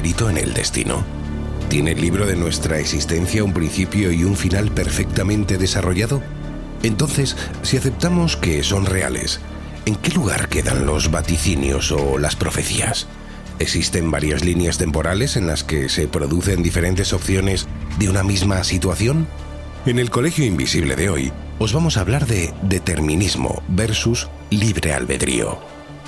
En el destino? ¿Tiene el libro de nuestra existencia un principio y un final perfectamente desarrollado? Entonces, si aceptamos que son reales, ¿en qué lugar quedan los vaticinios o las profecías? ¿Existen varias líneas temporales en las que se producen diferentes opciones de una misma situación? En el Colegio Invisible de hoy, os vamos a hablar de determinismo versus libre albedrío,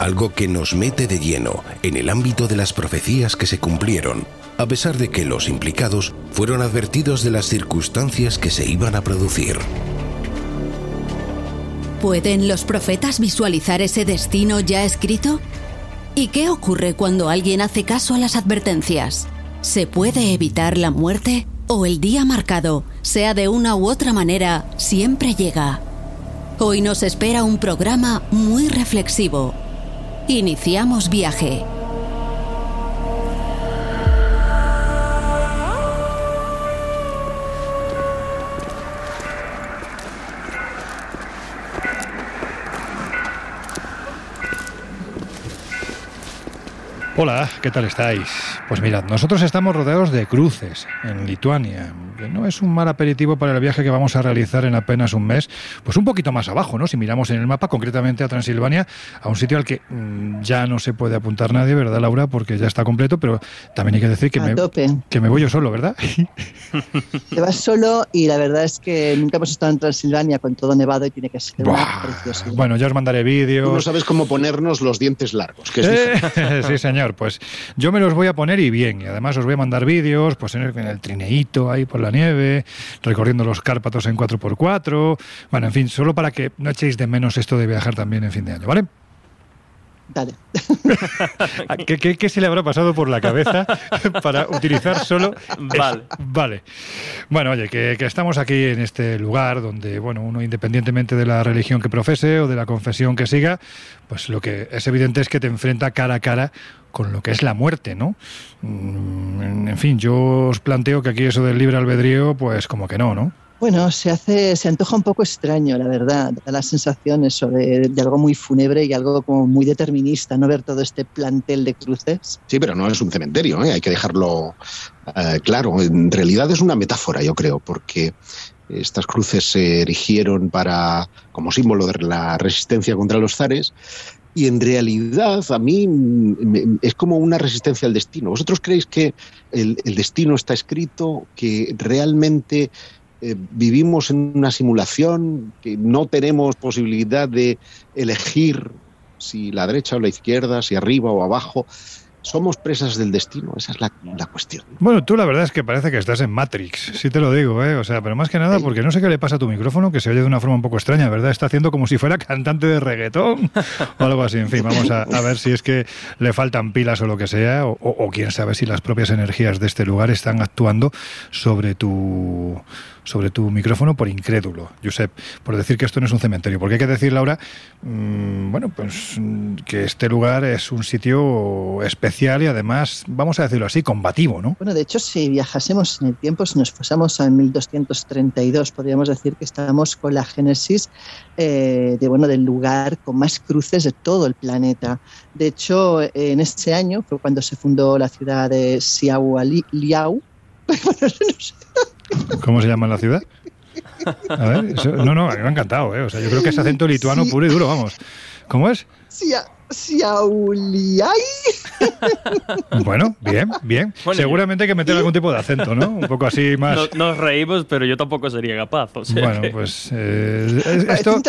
algo que nos mete de lleno en el ámbito de las profecías que se cumplieron, a pesar de que los implicados fueron advertidos de las circunstancias que se iban a producir. ¿Pueden los profetas visualizar ese destino ya escrito? ¿Y qué ocurre cuando alguien hace caso a las advertencias? ¿Se puede evitar la muerte? ¿O el día marcado, sea de una u otra manera, siempre llega? Hoy nos espera un programa muy reflexivo. Iniciamos viaje. Hola, ¿qué tal estáis? Pues mirad, nosotros estamos rodeados de cruces en Lituania, no es un mal aperitivo para el viaje que vamos a realizar en apenas un mes, pues un poquito más abajo, ¿no? Si miramos en el mapa, concretamente a Transilvania, a un sitio al que mm, ya no se puede apuntar nadie, ¿verdad, Laura? Porque ya está completo, pero también hay que decir que, A me, tope. que me voy yo solo, ¿verdad? Te vas solo y la verdad es que nunca hemos estado en Transilvania con todo nevado y tiene que ser. Bueno, ya os mandaré Tú no vídeos. sabes cómo ponernos los dientes largos, que es. Eh, sí, señor. Pues yo me los voy a poner y bien. Y además os voy a mandar vídeos, pues en el, en el trineíto ahí por la nieve, recorriendo los Cárpatos en 4x4. Bueno, en fin, solo para que no echéis de menos esto de viajar también en fin de año, ¿vale? Dale. Ah, ¿Qué, qué, qué se le habrá pasado por la cabeza para utilizar solo Vale. eso? Vale. Bueno, oye, que, que estamos aquí en este lugar donde, bueno, uno independientemente de la religión que profese o de la confesión que siga, pues lo que es evidente es que te enfrenta cara a cara con lo que es la muerte, ¿no? Mm, En fin, yo os planteo que aquí eso del libre albedrío, pues como que no, ¿no? Bueno, se hace, se antoja un poco extraño, la verdad. Da la sensación eso de, algo muy fúnebre y algo como muy determinista, no ver todo este plantel de cruces. Sí, pero no es un cementerio, ¿eh? hay que dejarlo eh, claro. En realidad es una metáfora, yo creo, porque estas cruces se erigieron para, como símbolo de la resistencia contra los zares. Y en realidad a mí es como una resistencia al destino. ¿Vosotros creéis que el destino está escrito, que realmente eh, vivimos en una simulación, que no tenemos posibilidad de elegir si la derecha o la izquierda, si arriba o abajo? Somos presas del destino, esa es la, la cuestión. Bueno, tú la verdad es que parece que estás en Matrix, sí te lo digo, ¿eh? O sea, pero más que nada porque no sé qué le pasa a tu micrófono, que se oye de una forma un poco extraña, ¿verdad? Está haciendo como si fuera cantante de reggaetón o algo así. En fin, vamos a, a ver si es que le faltan pilas o lo que sea, o, o- o quién sabe si las propias energías de este lugar están actuando sobre tu sobre tu micrófono por incrédulo, Josep, por decir que esto no es un cementerio. Porque hay que decir, Laura, mm, bueno, pues mm, que este lugar es un sitio especial y además, vamos a decirlo así, combativo, ¿no? Bueno, de hecho, si viajásemos en el tiempo, si nos fuésemos a 1232, podríamos decir que estamos con la génesis eh, de, bueno, del lugar con más cruces de todo el planeta. De hecho, en este año fue cuando se fundó la ciudad de Xiaoliao, ¿Cómo se llama la ciudad? A ver, no, no, me ha encantado, ¿eh? O sea, yo creo que es acento lituano puro y duro, vamos. ¿Cómo es? Sí. Bueno, bien, bien. Seguramente hay que meter algún tipo de acento, ¿no? Un poco así más. nos reímos, pero yo tampoco sería capaz. bueno, pues. Eh, esto. Es un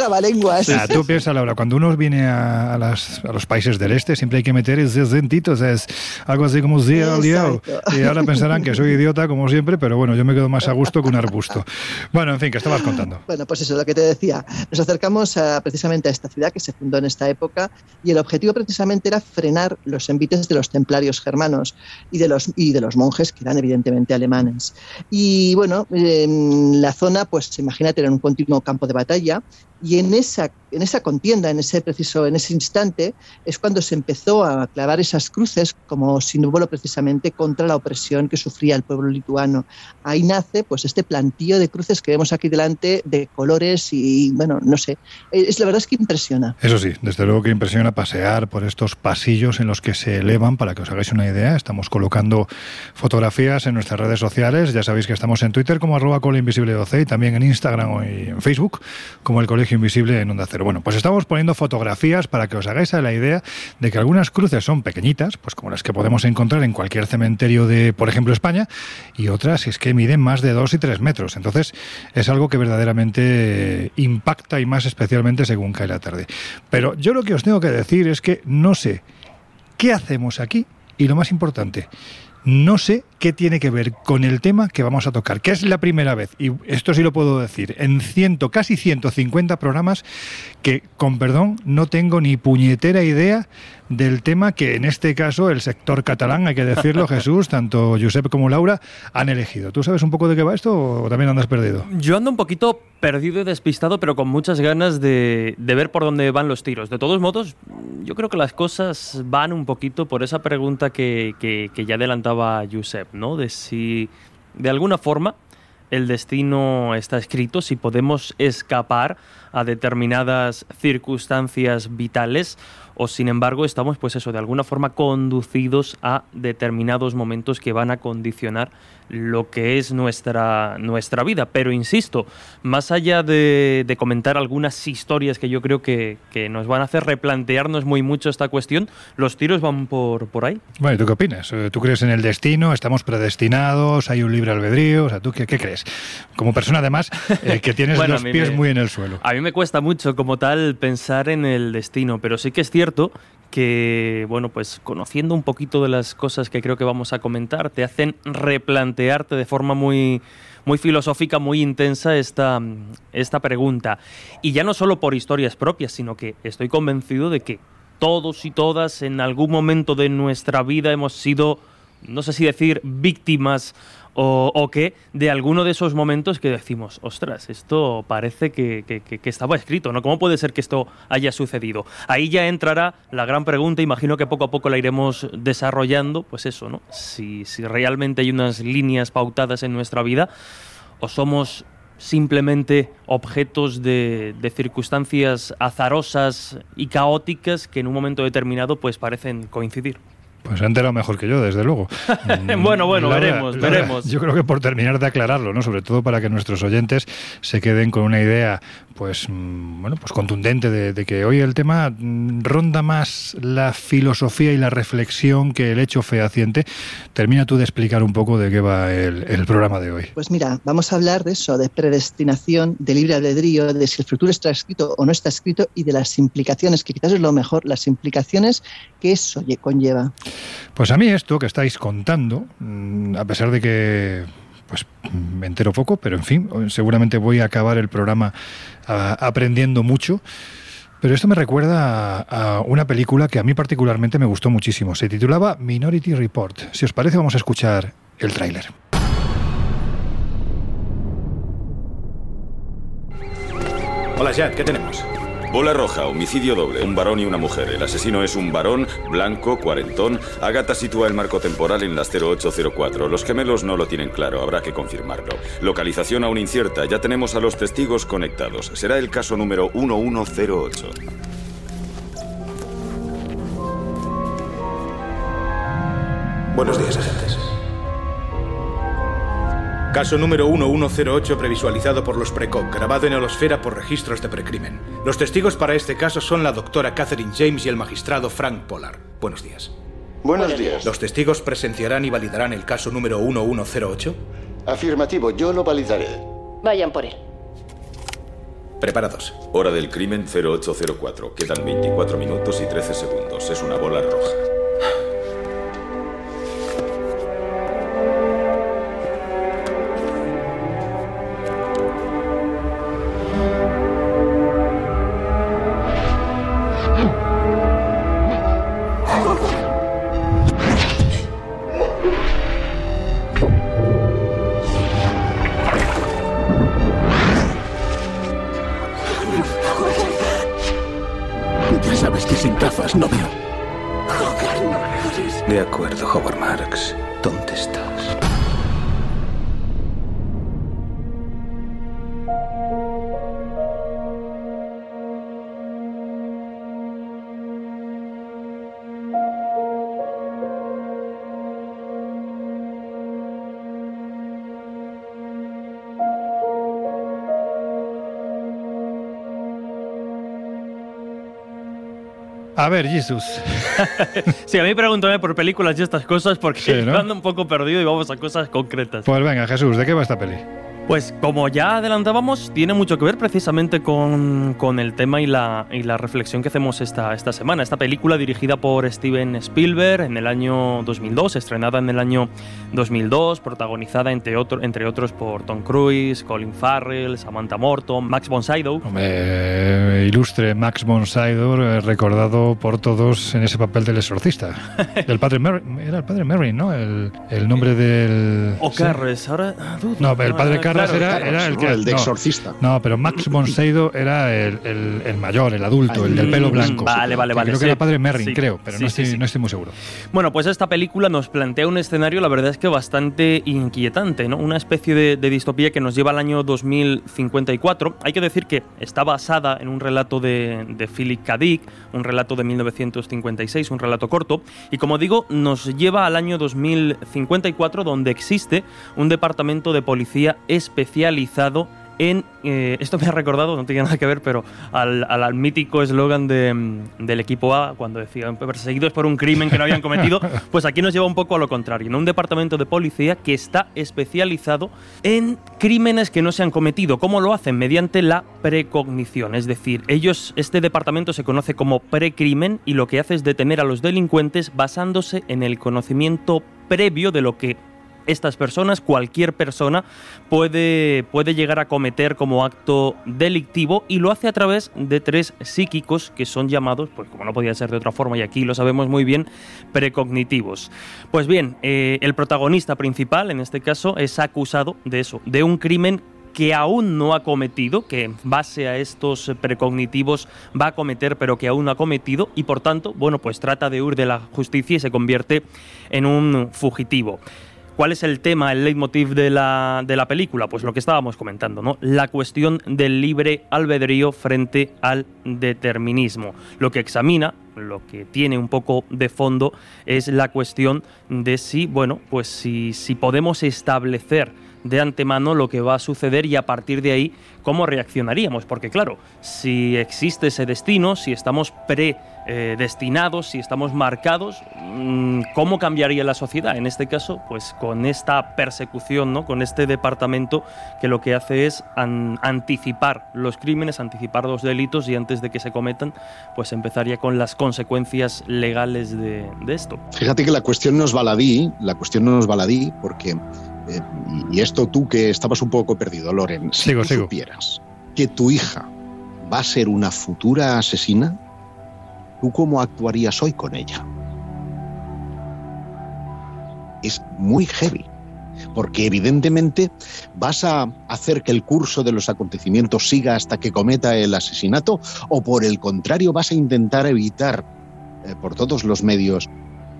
tú piensas, Laura, cuando uno viene a, las, a, los países del este, siempre hay que meter ese acentito, o sea, es algo así como Y ahora pensarán que soy idiota, como siempre, pero bueno, yo me quedo más a gusto que un arbusto. Bueno, en fin, ¿qué estabas contando? Bueno, pues eso, lo que te decía. Nos acercamos precisamente a esta ciudad que se fundó en esta época y el objetivo objetivo precisamente era frenar los envites de los templarios germanos y de los, y de los monjes que eran evidentemente alemanes. Y bueno, en la zona, pues imagínate, era un continuo campo de batalla y en esa, en esa contienda, en ese preciso, en ese instante, es cuando se empezó a clavar esas cruces como símbolo precisamente contra la opresión que sufría el pueblo lituano. Ahí nace pues este plantío de cruces que vemos aquí delante de colores y bueno, no sé, es la verdad es que impresiona. Eso sí, desde luego que impresiona pasear por estos pasillos en los que se elevan, para que os hagáis una idea, estamos colocando fotografías en nuestras redes sociales, ya sabéis que estamos en Twitter como arroba invisible y también en Instagram y en Facebook como el Colegio Invisible en Onda Cero. Bueno, pues estamos poniendo fotografías para que os hagáis la idea de que algunas cruces son pequeñitas, pues como las que podemos encontrar en cualquier cementerio de, por ejemplo, España, y otras es que miden más de 2 y 3 metros. Entonces es algo que verdaderamente impacta y más especialmente según cae la tarde. Pero yo lo que os tengo que decir es que no sé qué hacemos aquí y lo más importante, no sé qué tiene que ver con el tema que vamos a tocar, que es la primera vez, y esto sí lo puedo decir, en ciento, casi 150 programas que, con perdón, no tengo ni puñetera idea del tema que en este caso el sector catalán, hay que decirlo, Jesús, tanto Josep como Laura, han elegido. ¿Tú sabes un poco de qué va esto o también andas perdido? Yo ando un poquito perdido y despistado, pero con muchas ganas de, ver por dónde van los tiros. De todos modos, yo creo que las cosas van un poquito por esa pregunta que, que ya adelantaba Josep. ¿no? De si de alguna forma el destino está escrito, si podemos escapar a determinadas circunstancias vitales o sin embargo estamos pues eso de alguna forma conducidos a determinados momentos que van a condicionar lo que es nuestra, nuestra vida. Pero insisto, más allá de, comentar algunas historias que yo creo que, nos van a hacer replantearnos muy mucho esta cuestión, los tiros van por, por ahí. Bueno, ¿tú qué opinas? Eh, ¿Tú crees en el destino? ¿Estamos predestinados? ¿Hay un libre albedrío? O sea, ¿tú qué, crees? Como persona además eh, que tienes los pies muy en el suelo. A mí me cuesta mucho como tal pensar en el destino, pero sí que es cierto que, bueno, pues conociendo un poquito de las cosas que creo que vamos a comentar, te hacen replantearte de forma muy, muy filosófica, muy intensa esta, esta pregunta. Y ya no solo por historias propias, sino que estoy convencido de que todos y todas en algún momento de nuestra vida hemos sido, no sé si decir víctimas o, que de alguno de esos momentos que decimos, ostras, esto parece que, estaba escrito, ¿no? ¿Cómo puede ser que esto haya sucedido? Ahí ya entrará la gran pregunta, imagino que poco a poco la iremos desarrollando, pues eso, ¿no? Si, realmente hay unas líneas pautadas en nuestra vida o somos simplemente objetos de, de, circunstancias azarosas y caóticas que en un momento determinado pues parecen coincidir. Pues se ha enterado mejor que yo, desde luego. bueno, bueno, veremos, veremos. Yo creo que por terminar de aclararlo, ¿no? Sobre todo para que nuestros oyentes se queden con una idea, pues, mm, bueno, pues contundente de, que hoy el tema mm, ronda más la filosofía y la reflexión que el hecho fehaciente. Termina tú de explicar un poco de qué va el, el programa de hoy. Pues mira, vamos a hablar de eso, de predestinación, de libre albedrío, de si el futuro está escrito o no está escrito y de las implicaciones, que quizás es lo mejor, las implicaciones que eso conlleva. Pues a mí esto que estáis contando, mm, a pesar de que pues me entero poco, pero en fin, seguramente voy a acabar el programa aprendiendo mucho. Pero esto me recuerda a, una película que a mí particularmente me gustó muchísimo. Se titulaba Minority Report. Si os parece, vamos a escuchar el tráiler. Hola, Jack, ¿qué tenemos? Bola roja, homicidio doble, un varón y una mujer. El asesino es un varón, blanco, cuarentón. Agata sitúa el marco temporal en las 0804. Los gemelos no lo tienen claro, habrá que confirmarlo. Localización aún incierta, ya tenemos a los testigos conectados. Será el caso número 1108. Buenos días, agentes. Caso número 1108 previsualizado por los PRECOC, grabado en Holosfera por registros de precrimen. Los testigos para este caso son la doctora Catherine James y el magistrado Frank Pollard. Buenos días. Buenos días. ¿Los testigos presenciarán y validarán el caso número 1108? Afirmativo, yo lo validaré. Vayan por él. Preparados. Hora del crimen 0804. Quedan 24 minutos y 13 segundos. Es una bola roja. A ver, Jesus. sí, a mí pregúntame por películas y estas cosas porque Sí, ¿no? ando un poco perdido y vamos a cosas concretas. Pues venga, Jesús, ¿de qué va esta peli? Pues como ya adelantábamos, tiene mucho que ver precisamente con, con el tema y la, y la reflexión que hacemos esta, esta semana. Esta película dirigida por Steven Spielberg en el año 2002, estrenada en el año 2002, protagonizada entre, otro- entre otros por Tom Cruise, Colin Farrell, Samantha Morton, Max von Sydow. Ilustre Max von Sydow, eh, recordado por todos en ese papel del exorcista. Del padre era el padre Merrin, ¿no? El, el nombre del... O sí. Carres, ahora dudo. No, el padre Carras claro, era, Carras, era el ¿no? El de exorcista. No, pero Max von Sydow era el, el- el mayor, el adulto, el del pelo Mm, blanco. Vale, vale, vale. Creo que era padre Merrin, Sí, creo, pero sí, no, sí, estoy, sí. no estoy muy seguro. Bueno, pues esta película nos plantea un escenario, la verdad es que bastante inquietante, ¿no? Una especie de, de distopía que nos lleva al año 2054. Hay que decir que está basada en un relato de, de Philip K. Dick, un relato de 1956, un relato corto, y como digo, nos lleva al año 2054 donde existe un departamento de policía especializado en... eh, esto me ha recordado, no tiene nada que ver, pero al, al- al mítico eslogan de, mm, del equipo A, cuando decían perseguidos por un crimen que no habían cometido, pues aquí nos lleva un poco a lo contrario, en un departamento de policía que está especializado en crímenes que no se han cometido. ¿Cómo lo hacen? Mediante la precognición, es decir, ellos, este departamento se conoce como precrimen y lo que hace es detener a los delincuentes basándose en el conocimiento previo de lo que estas personas, cualquier persona, puede, puede llegar a cometer como acto delictivo y lo hace a través de tres psíquicos que son llamados, pues como no podía ser de otra forma y aquí lo sabemos muy bien, precognitivos. Pues bien, eh, el protagonista principal en este caso es acusado de eso, de un crimen que aún no ha cometido, que en base a estos precognitivos va a cometer, pero que aún no ha cometido, y por tanto, bueno, pues trata de huir de la justicia y se convierte en un fugitivo. ¿Cuál es el tema, el leitmotiv de la, de la película? Pues lo que estábamos comentando, ¿no? La cuestión del libre albedrío frente al determinismo. Lo que examina, lo que tiene un poco de fondo, es la cuestión de si, bueno, pues si, si podemos establecer de antemano lo que va a suceder y a partir de ahí cómo reaccionaríamos. Porque claro, si existe ese destino, si estamos predestinados, si estamos marcados, mm, ¿cómo cambiaría la sociedad? En este caso, pues con esta persecución, ¿no? con este departamento que lo que hace es an- anticipar los crímenes, anticipar los delitos y antes de que se cometan, pues empezaría con las consecuencias legales de, de esto. Fíjate que la cuestión no es baladí, la cuestión no es baladí, porque, eh, y esto tú que estabas un poco perdido, Loren, si Sigo, tú sigo. supieras que tu hija va a ser una futura asesina, ¿tú cómo actuarías hoy con ella? Es muy heavy, porque evidentemente vas a hacer que el curso de los acontecimientos siga hasta que cometa el asesinato, o por el contrario vas a intentar evitar eh, por todos los medios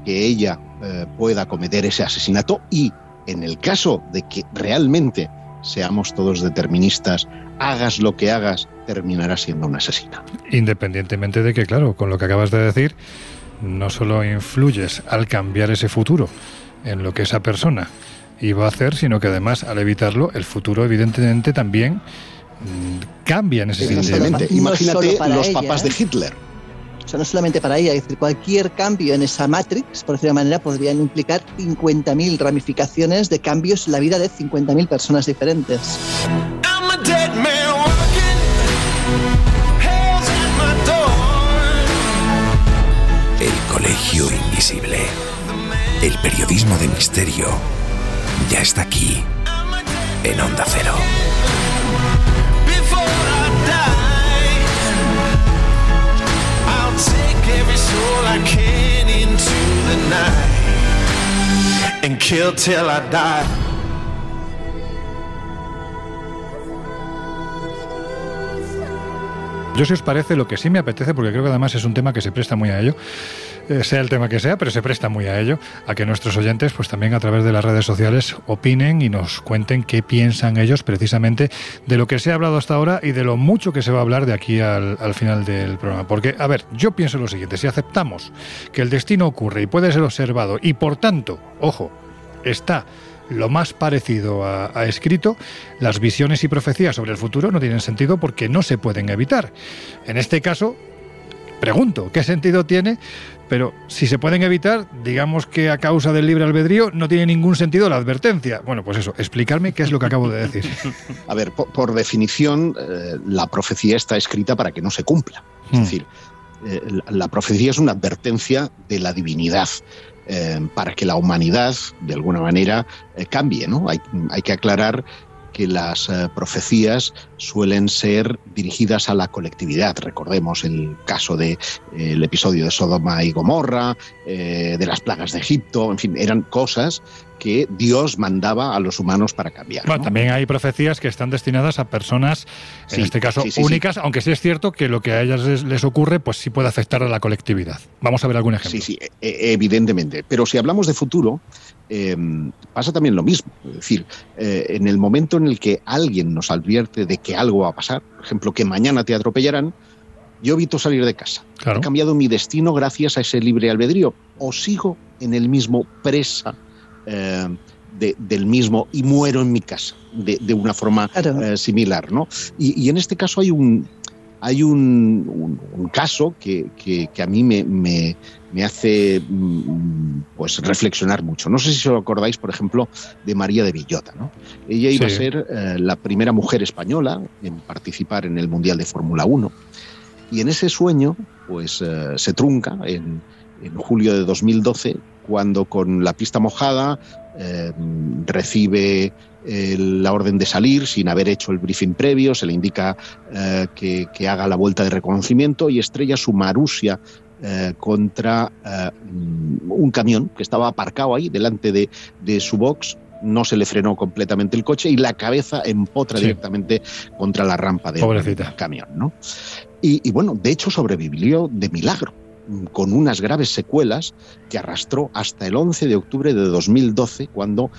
que ella eh, pueda cometer ese asesinato y en el caso de que realmente seamos todos deterministas, hagas lo que hagas, terminará siendo una asesina. Independientemente de que, claro, con lo que acabas de decir, no solo influyes al cambiar ese futuro en lo que esa persona iba a hacer, sino que además al evitarlo, el futuro evidentemente también mm, cambia en ese sentido. Imagínate los papás de ¿eh? Hitler. O sea, no solamente para ella, es decir, cualquier cambio en esa matrix, por decirlo de manera, podrían implicar 50.000 ramificaciones de cambios en la vida de 50.000 personas diferentes. El colegio invisible. El periodismo de misterio ya está aquí, en Onda Cero. And kill till I die. Yo si os parece, lo que sí me apetece, porque creo que además es un tema que se presta muy a ello, sea el tema que sea, pero se presta muy a ello, a que nuestros oyentes, pues también a través de las redes sociales, opinen y nos cuenten qué piensan ellos precisamente de lo que se ha hablado hasta ahora y de lo mucho que se va a hablar de aquí al, al final del programa. Porque, a ver, yo pienso lo siguiente, si aceptamos que el destino ocurre y puede ser observado y por tanto, ojo, está lo más parecido a, a, escrito, las visiones y profecías sobre el futuro no tienen sentido porque no se pueden evitar. En este caso, pregunto, ¿qué sentido tiene pero si se pueden evitar, digamos que a causa del libre albedrío no tiene ningún sentido la advertencia. Bueno, pues eso, explicarme qué es lo que acabo de decir. A ver, por, definición, eh, la profecía está escrita para que no se cumpla. Es hmm. decir, eh, la profecía es una advertencia de la divinidad. Eh, para que la humanidad, de alguna manera, cambie. ¿no? Hay, hay que aclarar que las eh, profecías suelen ser dirigidas a la colectividad. Recordemos el caso del de, el episodio de Sodoma y Gomorra, eh, de las plagas de Egipto, en fin, eran cosas que Dios mandaba a los humanos para cambiar. Bueno, también hay profecías que están destinadas a personas, en este caso únicas, aunque sí es cierto que lo que a ellas les, ocurre, pues sí puede afectar a la colectividad. Vamos a ver algún ejemplo. Sí, sí, e, evidentemente. Pero si hablamos de futuro, eh, pasa también lo mismo. Es decir, eh, en el momento en el que alguien nos advierte de que algo va a pasar, por ejemplo, que mañana te atropellarán, yo evito salir de casa. He cambiado mi destino gracias a ese libre albedrío. O sigo en el mismo presa eh, del mismo y muero en mi casa de, una forma eh, similar. ¿no? Y, en este caso hay un, hay un, caso que, a mí me, me, hace mm, pues reflexionar mucho. No sé si os acordáis, por ejemplo, de María de Villota. ¿no? Ella iba a ser eh, la primera mujer española en participar en el Mundial de Fórmula 1 y en ese sueño pues se trunca en, en julio de 2012 cuando con la pista mojada eh, recibe eh, la orden de salir sin haber hecho el briefing previo, se le indica eh, que, haga la vuelta de reconocimiento y estrella su marusia contra un camión que estaba aparcado ahí delante de, su box no se le frenó completamente el coche y la cabeza empotra directamente contra la rampa del camión. ¿no? y, bueno, de hecho sobrevivió de milagro con unas graves secuelas que arrastró hasta el 11 de octubre de 2012, cuando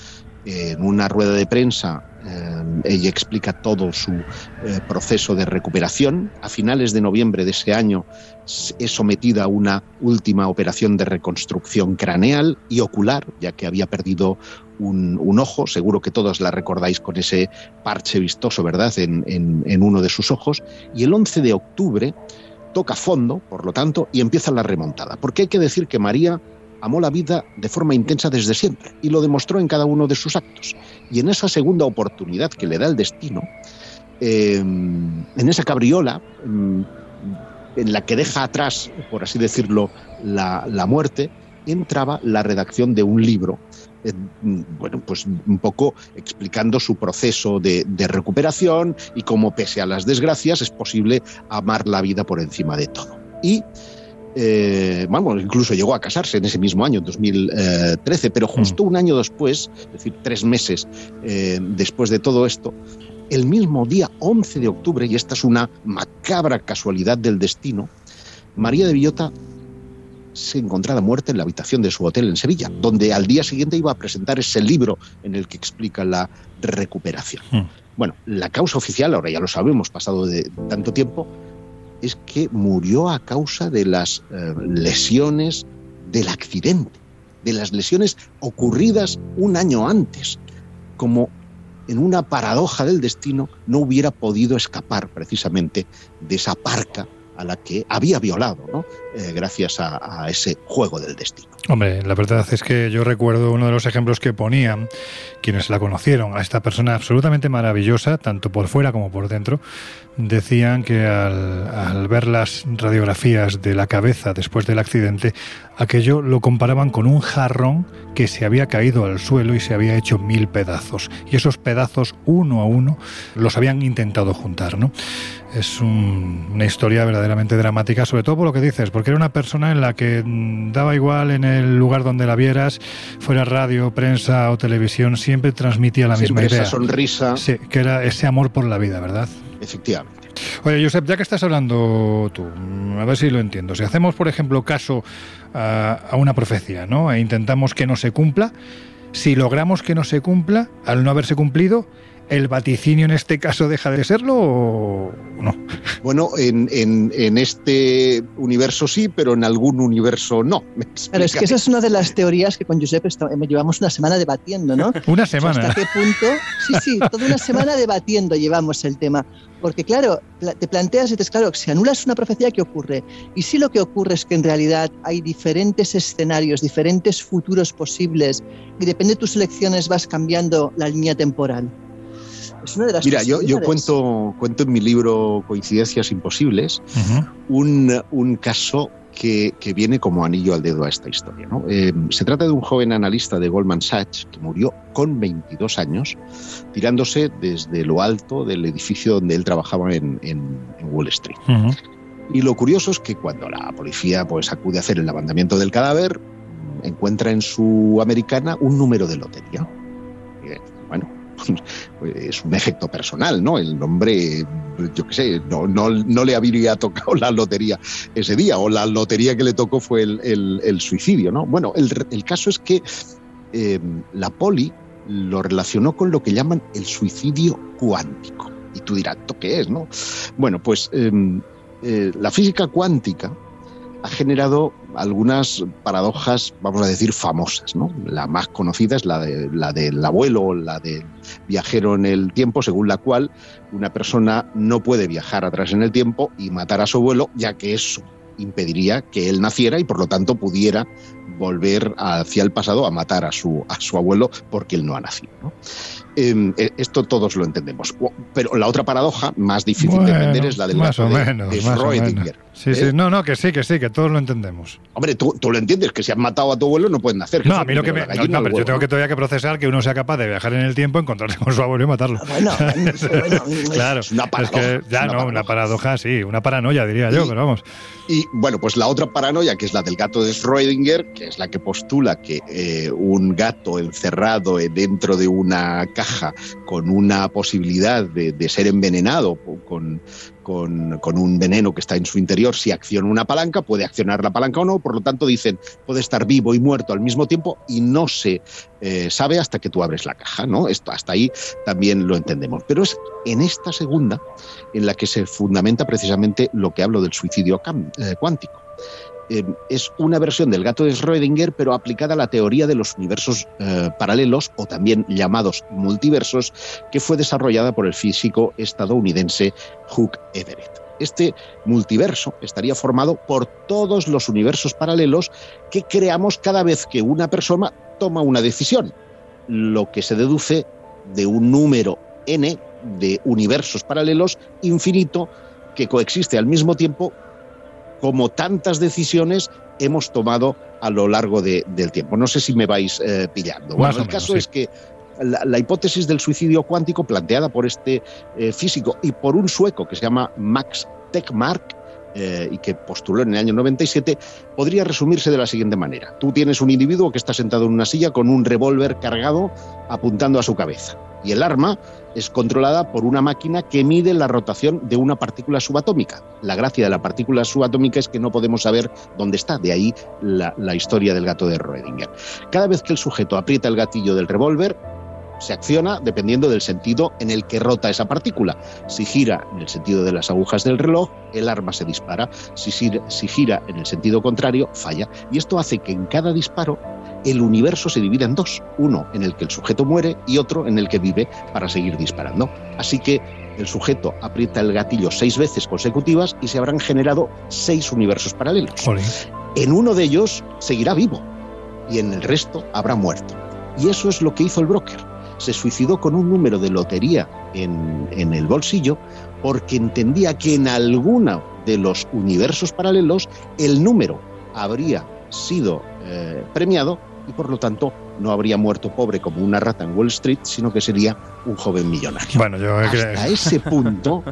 eh, en una rueda de prensa eh, ella explica todo su eh, proceso de recuperación. A finales de noviembre de ese año es sometida a una última operación de reconstrucción craneal y ocular, ya que había perdido un, ojo. Seguro que todos la recordáis con ese parche vistoso, ¿verdad?, en, en uno de sus ojos. Y el 11 de octubre toca fondo, por lo tanto, y empieza la remontada. Porque hay que decir que María amó la vida de forma intensa desde siempre y lo demostró en cada uno de sus actos. Y en esa segunda oportunidad que le da el destino, em, en esa cabriola, em, en la que deja atrás, por así decirlo, la, la muerte, entraba la redacción de un libro eh, bueno, pues un poco explicando su proceso de, recuperación y cómo pese a las desgracias es posible amar la vida por encima de todo. Y eh, vamos, incluso llegó a casarse en ese mismo año, 2013, pero justo mm. un año después, es decir, tres meses eh, después de todo esto, el mismo día 11 de octubre, y esta es una macabra casualidad del destino, María de Villota se encontraba muerta en la habitación de su hotel en Sevilla, donde al día siguiente iba a presentar ese libro en el que explica la recuperación. Hmm. Bueno, la causa oficial, ahora ya lo sabemos, pasado de tanto tiempo, es que murió a causa de las eh, lesiones del accidente. de las lesiones ocurridas un año antes, como en una paradoja del destino no hubiera podido escapar precisamente de esa parca a la que había violado, ¿no? Eh, gracias a, ese juego del destino. Hombre, la verdad es que yo recuerdo uno de los ejemplos que ponían quienes la conocieron, a esta persona absolutamente maravillosa, tanto por fuera como por dentro, decían que al, ver las radiografías de la cabeza después del accidente, aquello lo comparaban con un jarrón que se había caído al suelo y se había hecho mil pedazos. Y esos pedazos, uno a uno, los habían intentado juntar, ¿no? Es una historia verdaderamente dramática, sobre todo por lo que dices, porque era una persona en la que mm, daba igual en el lugar donde la vieras, fuera radio, prensa o televisión, siempre transmitía la misma idea. Esa sonrisa. Sí, que era ese amor por la vida, ¿verdad? Efectivamente. Oye, Josep, ya que estás hablando tú, a ver si lo entiendo. Si hacemos, por ejemplo, caso a, a una profecía, ¿no? E intentamos que no se cumpla, si logramos que no se cumpla, al no haberse cumplido, ¿El vaticinio en este caso deja de serlo o no? Bueno, en, en, este universo sí, pero en algún universo no. Pero es que esa es una de las teorías que con Josep llevamos una semana debatiendo, ¿no? Una semana. ¿Hasta qué punto? Sí, sí, toda una semana debatiendo llevamos el tema. Porque claro, te planteas y dices, claro, si anulas una profecía, ¿qué ocurre? Y si lo que ocurre es que en realidad hay diferentes escenarios, diferentes futuros posibles, y depende de tus elecciones vas cambiando la línea temporal. Mira, yo, yo cuento, cuento en mi libro Coincidencias Imposibles un, un, caso que, que, viene como anillo al dedo a esta historia. ¿no? Eh, se trata de un joven analista de Goldman Sachs que murió con 22 años tirándose desde lo alto del edificio donde él trabajaba en, en, Wall Street. Y lo curioso es que cuando la policía pues, acude a hacer el levantamiento del cadáver, encuentra en su americana un número de lotería. es un efecto personal, ¿no? El hombre, yo qué sé, no, no, no, le habría tocado la lotería ese día, o la lotería que le tocó fue el, el, suicidio, ¿no? Bueno, el, el caso es que eh, la poli lo relacionó con lo que llaman el suicidio cuántico. Y tú dirás, qué es, no? Bueno, pues em, eh, la física cuántica ha generado algunas paradojas, vamos a decir, famosas. ¿no? La más conocida es la, de, la del abuelo, la del viajero en el tiempo, según la cual una persona no puede viajar atrás en el tiempo y matar a su abuelo, ya que eso impediría que él naciera y por lo tanto pudiera volver hacia el pasado a matar a su, a su abuelo porque él no ha nacido. Eh, esto todos lo entendemos. Pero la otra paradoja, más difícil de entender, es la del más o menos, de, Schrödinger. Sí, sí, ¿eh? no, no, que sí, que sí, que todos lo entendemos. Hombre, tú, tú lo entiendes, que si has matado a tu abuelo no pueden nacer. No, a mí lo que me. No, pero yo tengo que todavía que procesar que uno sea capaz de viajar en el tiempo, encontrarse con su abuelo y matarlo. Ah, bueno, bueno claro. Es una paradoja. ya no, una paradoja, sí, una paranoia, diría yo, pero vamos. Y bueno, pues la otra paranoia, que es la del gato de Schrödinger, que es la que postula que eh, un gato encerrado dentro de una caja con una posibilidad de, ser envenenado con, con, un veneno que está en su interior, si acciona una palanca, puede accionar la palanca o no, por lo tanto dicen, puede estar vivo y muerto al mismo tiempo y no se eh, sabe hasta que tú abres la caja, ¿no? Esto, hasta ahí también lo entendemos. Pero es en esta segunda en la que se fundamenta precisamente lo que hablo del suicidio eh, cuántico. Em, es una versión del gato de Schrödinger, pero aplicada a la teoría de los universos eh, paralelos o también llamados multiversos, que fue desarrollada por el físico estadounidense Hugh Everett. Este multiverso estaría formado por todos los universos paralelos que creamos cada vez que una persona toma una decisión, lo que se deduce de un número n de universos paralelos infinito que coexiste al mismo tiempo como tantas decisiones hemos tomado a lo largo del tiempo. No sé si me vais eh, pillando. Bueno, el caso es que la, hipótesis del suicidio cuántico planteada por este eh, físico y por un sueco que se llama Max Tegmark, eh, y que postuló en el año 97, podría resumirse de la siguiente manera. Tú tienes un individuo que está sentado en una silla con un revólver cargado apuntando a su cabeza y el arma es controlada por una máquina que mide la rotación de una partícula subatómica. La gracia de la partícula subatómica es que no podemos saber dónde está, de ahí la, historia del gato de Rödinger. Cada vez que el sujeto aprieta el gatillo del revólver, se acciona dependiendo del sentido en el que rota esa partícula. Si gira en el sentido de las agujas del reloj, el arma se dispara. Si gira en el sentido contrario, falla. Y esto hace que en cada disparo el universo se divida en dos, uno en el que el sujeto muere y otro en el que vive para seguir disparando. Así que el sujeto aprieta el gatillo seis veces consecutivas y se habrán generado seis universos paralelos. En uno de ellos seguirá vivo y en el resto habrá muerto. Y eso es lo que hizo el broker. Se suicidó con un número de lotería en, el bolsillo porque entendía que en alguno de los universos paralelos el número habría sido eh, premiado y por lo tanto no habría muerto pobre como una rata en Wall Street, sino que sería un joven millonario. Bueno, yo hasta ese punto,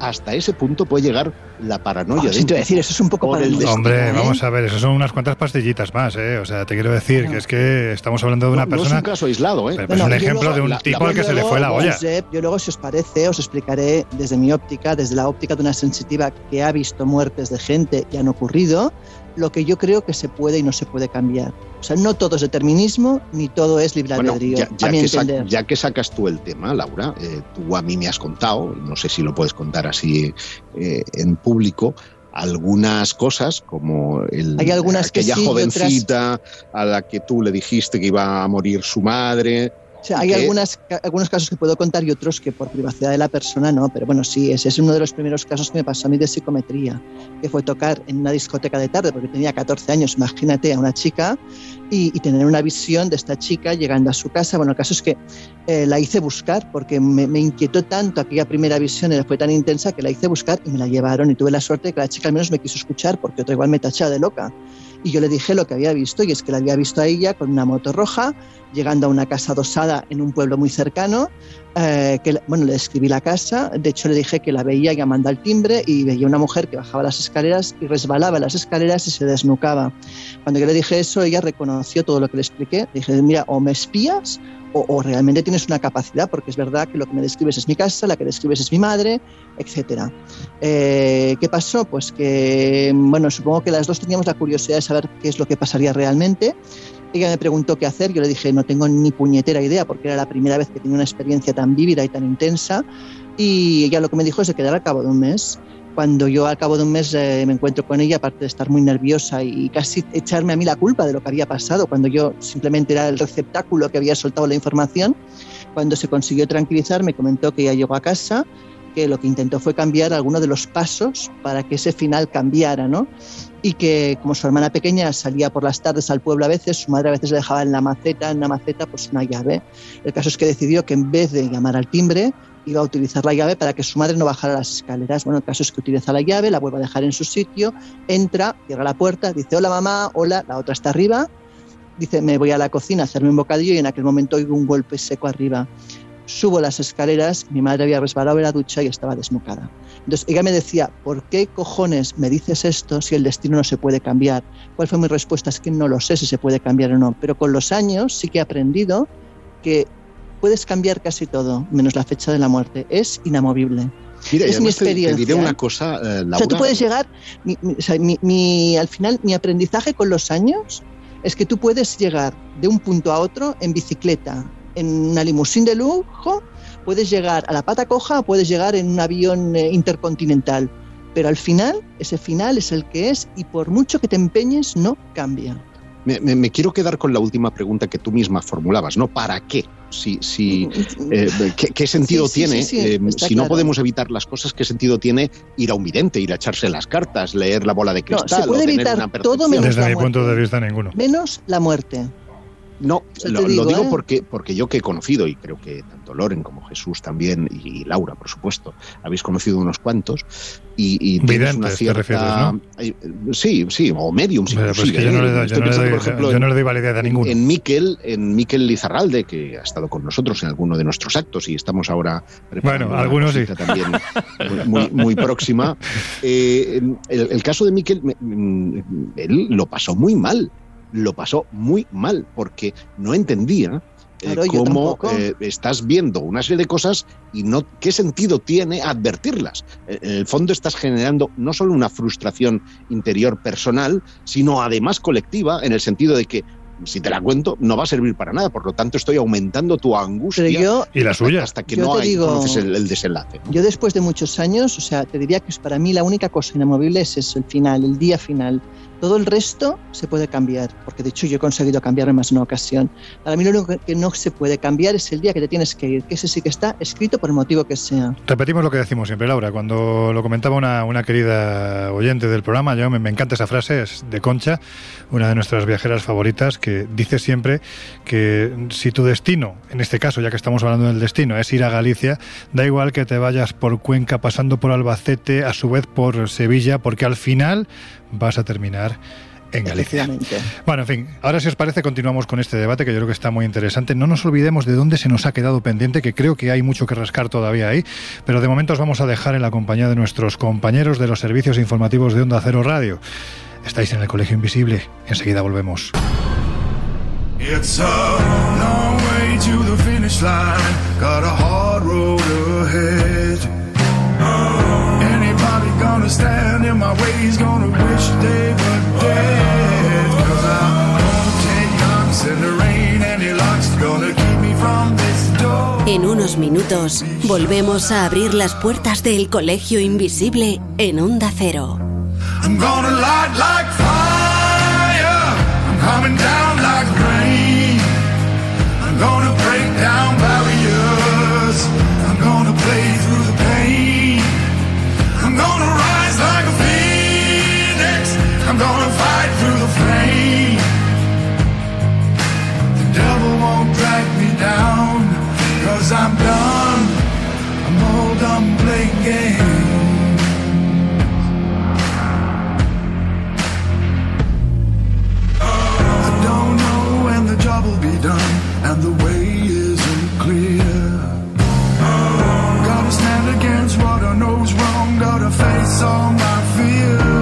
hasta ese punto puede llegar la paranoia. Oh, de decir, eso es un poco por el Hombre, ¿eh? vamos a ver, eso son unas cuantas pastillitas más, ¿eh? O sea, te quiero decir que es que estamos hablando de una persona. No es un caso aislado, ¿eh? es un ejemplo de un tipo al que se le fue la olla. yo luego, si os parece, os explicaré desde mi óptica, desde la óptica de una sensitiva que ha visto muertes de gente que han ocurrido lo que yo creo que se puede y no se puede cambiar. O sea, no todo es determinismo, ni todo es libre albedrío. ya, que sacas tú el tema, Laura, eh, tú a mí me has contado, no sé si lo puedes contar así eh, en público, algunas cosas, como el, Hay algunas aquella que jovencita a la que tú le dijiste que iba a morir su madre, hay algunas, algunos casos que puedo contar y otros que por privacidad de la persona no, pero bueno, sí, ese es uno de los primeros casos que me pasó a mí de psicometría, que fue tocar en una discoteca de tarde, porque tenía 14 años, imagínate, a una chica y, tener una visión de esta chica llegando a su casa. Bueno, el caso es que eh, la hice buscar porque me, me, inquietó tanto aquella primera visión, fue tan intensa que la hice buscar y me la llevaron y tuve la suerte de que la chica al menos me quiso escuchar porque otra igual me tachaba de loca. Y yo le dije lo que había visto y es que la había visto a ella con una moto roja llegando a una casa adosada en un pueblo muy cercano. Eh, bueno, le describí la casa, de hecho le dije que la veía llamando al timbre y veía una mujer que bajaba las escaleras y resbalaba las escaleras y se desnucaba. Cuando yo le dije eso, ella reconoció todo lo que le expliqué. Le dije, mira, o me espías o, realmente tienes una capacidad, porque es verdad que lo que me describes es mi casa, la que describes es mi madre, etc. Eh, ¿Qué pasó? Pues que, bueno, supongo que las dos teníamos la curiosidad de saber qué es lo que pasaría realmente. Ella me preguntó qué hacer, yo le dije, no tengo ni puñetera idea, porque era la primera vez que tenía una experiencia tan vívida y tan intensa. Y ella lo que me dijo es de quedar al cabo de un mes. Cuando yo al cabo de un mes eh, me encuentro con ella, aparte de estar muy nerviosa y casi echarme a mí la culpa de lo que había pasado, cuando yo simplemente era el receptáculo que había soltado la información, cuando se consiguió tranquilizar, me comentó que ella llegó a casa, que lo que intentó fue cambiar algunos de los pasos para que ese final cambiara, ¿no? Y que como su hermana pequeña salía por las tardes al pueblo a veces, su madre a veces le dejaba en la maceta, en la maceta, pues una llave. El caso es que decidió que en vez de llamar al timbre, iba a utilizar la llave para que su madre no bajara las escaleras. Bueno, el caso es que utiliza la llave, la vuelve a dejar en su sitio, entra, cierra la puerta, dice hola mamá, hola, la otra está arriba, dice me voy a la cocina a hacerme un bocadillo y en aquel momento oigo un golpe seco arriba subo las escaleras, mi madre había resbalado en la ducha y estaba desnucada. Entonces ella me decía, ¿por qué cojones me dices esto si el destino no se puede cambiar? ¿Cuál fue mi respuesta? Es que no lo sé si se puede cambiar o no, pero con los años sí que he aprendido que puedes cambiar casi todo, menos la fecha de la muerte. Es inamovible. es mi experiencia. Te, diré una cosa, eh, O sea, tú puedes llegar, al final, mi aprendizaje con los años es que tú puedes llegar de un punto a otro en bicicleta, en una limusín de lujo, puedes llegar a la pata coja puedes llegar en un avión eh, intercontinental. Pero al final, ese final es el que es y por mucho que te empeñes, no cambia. Me, quiero quedar con la última pregunta que tú misma formulabas, ¿no? ¿Para qué? Si, si, eh, ¿qué, sentido tiene? Eh, si no podemos evitar las cosas, ¿qué sentido tiene ir a un vidente, ir a echarse las cartas, leer la bola de cristal? No, se puede evitar todo menos Desde la mi punto de vista, ninguno. Menos la muerte. No, lo, digo, ¿eh? porque, porque yo que he conocido, y creo que tanto Loren como Jesús también, y Laura, por supuesto, habéis conocido unos cuantos, y, y Videntes, una cierta... te refieres, ¿no? Sí, sí, o mediums pues yo, no le doy, yo, no le doy, validez a ninguno. En Miquel, en Miquel Lizarralde, que ha estado con nosotros en alguno de nuestros actos, y estamos ahora bueno, algunos sí. también muy, muy próxima. Eh, el, el, caso de Miquel, mm, él lo pasó muy mal lo pasó muy mal porque no entendía eh, cómo eh, estás viendo una serie de cosas y no qué sentido tiene advertirlas. En el fondo estás generando no solo una frustración interior personal, sino además colectiva, en el sentido de que si te la cuento, no va a servir para nada. Por lo tanto, estoy aumentando tu angustia y la suya hasta que no hay, conoces el, el desenlace. Yo después de muchos años, o sea, te diría que para mí la única cosa inamovible es eso, el final, el día final. Todo el resto se puede cambiar, porque de hecho yo he conseguido cambiarme más de una ocasión. Para mí lo único que no se puede cambiar es el día que te tienes que ir, que ese sí que está escrito por el motivo que sea. Repetimos lo que decimos siempre, Laura. Cuando lo comentaba una, una querida oyente del programa, yo me, me, encanta esa frase, es de Concha, una de nuestras viajeras favoritas, que dice siempre que si tu destino, en este caso, ya que estamos hablando del destino, es ir a Galicia, da igual que te vayas por Cuenca, pasando por Albacete, a su vez por Sevilla, porque al final vas a terminar en Galicia. Bueno, en fin, ahora si os parece continuamos con este debate que yo creo que está muy interesante. No nos olvidemos de dónde se nos ha quedado pendiente, que creo que hay mucho que rascar todavía ahí, pero de momento os vamos a dejar en la compañía de nuestros compañeros de los servicios informativos de Onda Cero Radio. Estáis en el Colegio Invisible, enseguida volvemos. It's a long way to the finish line, got a hard road ahead. Anybody gonna stand in my way is gonna wish they were dead. Cause I won't take knocks in the rain, any luck's gonna keep me from this door. En unos minutos volvemos a abrir las puertas del Colegio Invisible en Onda Cero. I'm gonna light like fire. I'm coming down like rain. I'm gonna break down barriers. I'm gonna play through the pain. I'm gonna rise like a phoenix. I'm gonna fight through the flame. The devil won't drag me down. Cause I'm done. I'm all done job will be done and the way isn't clear. Gotta stand against what I know's wrong, gotta face all my fears.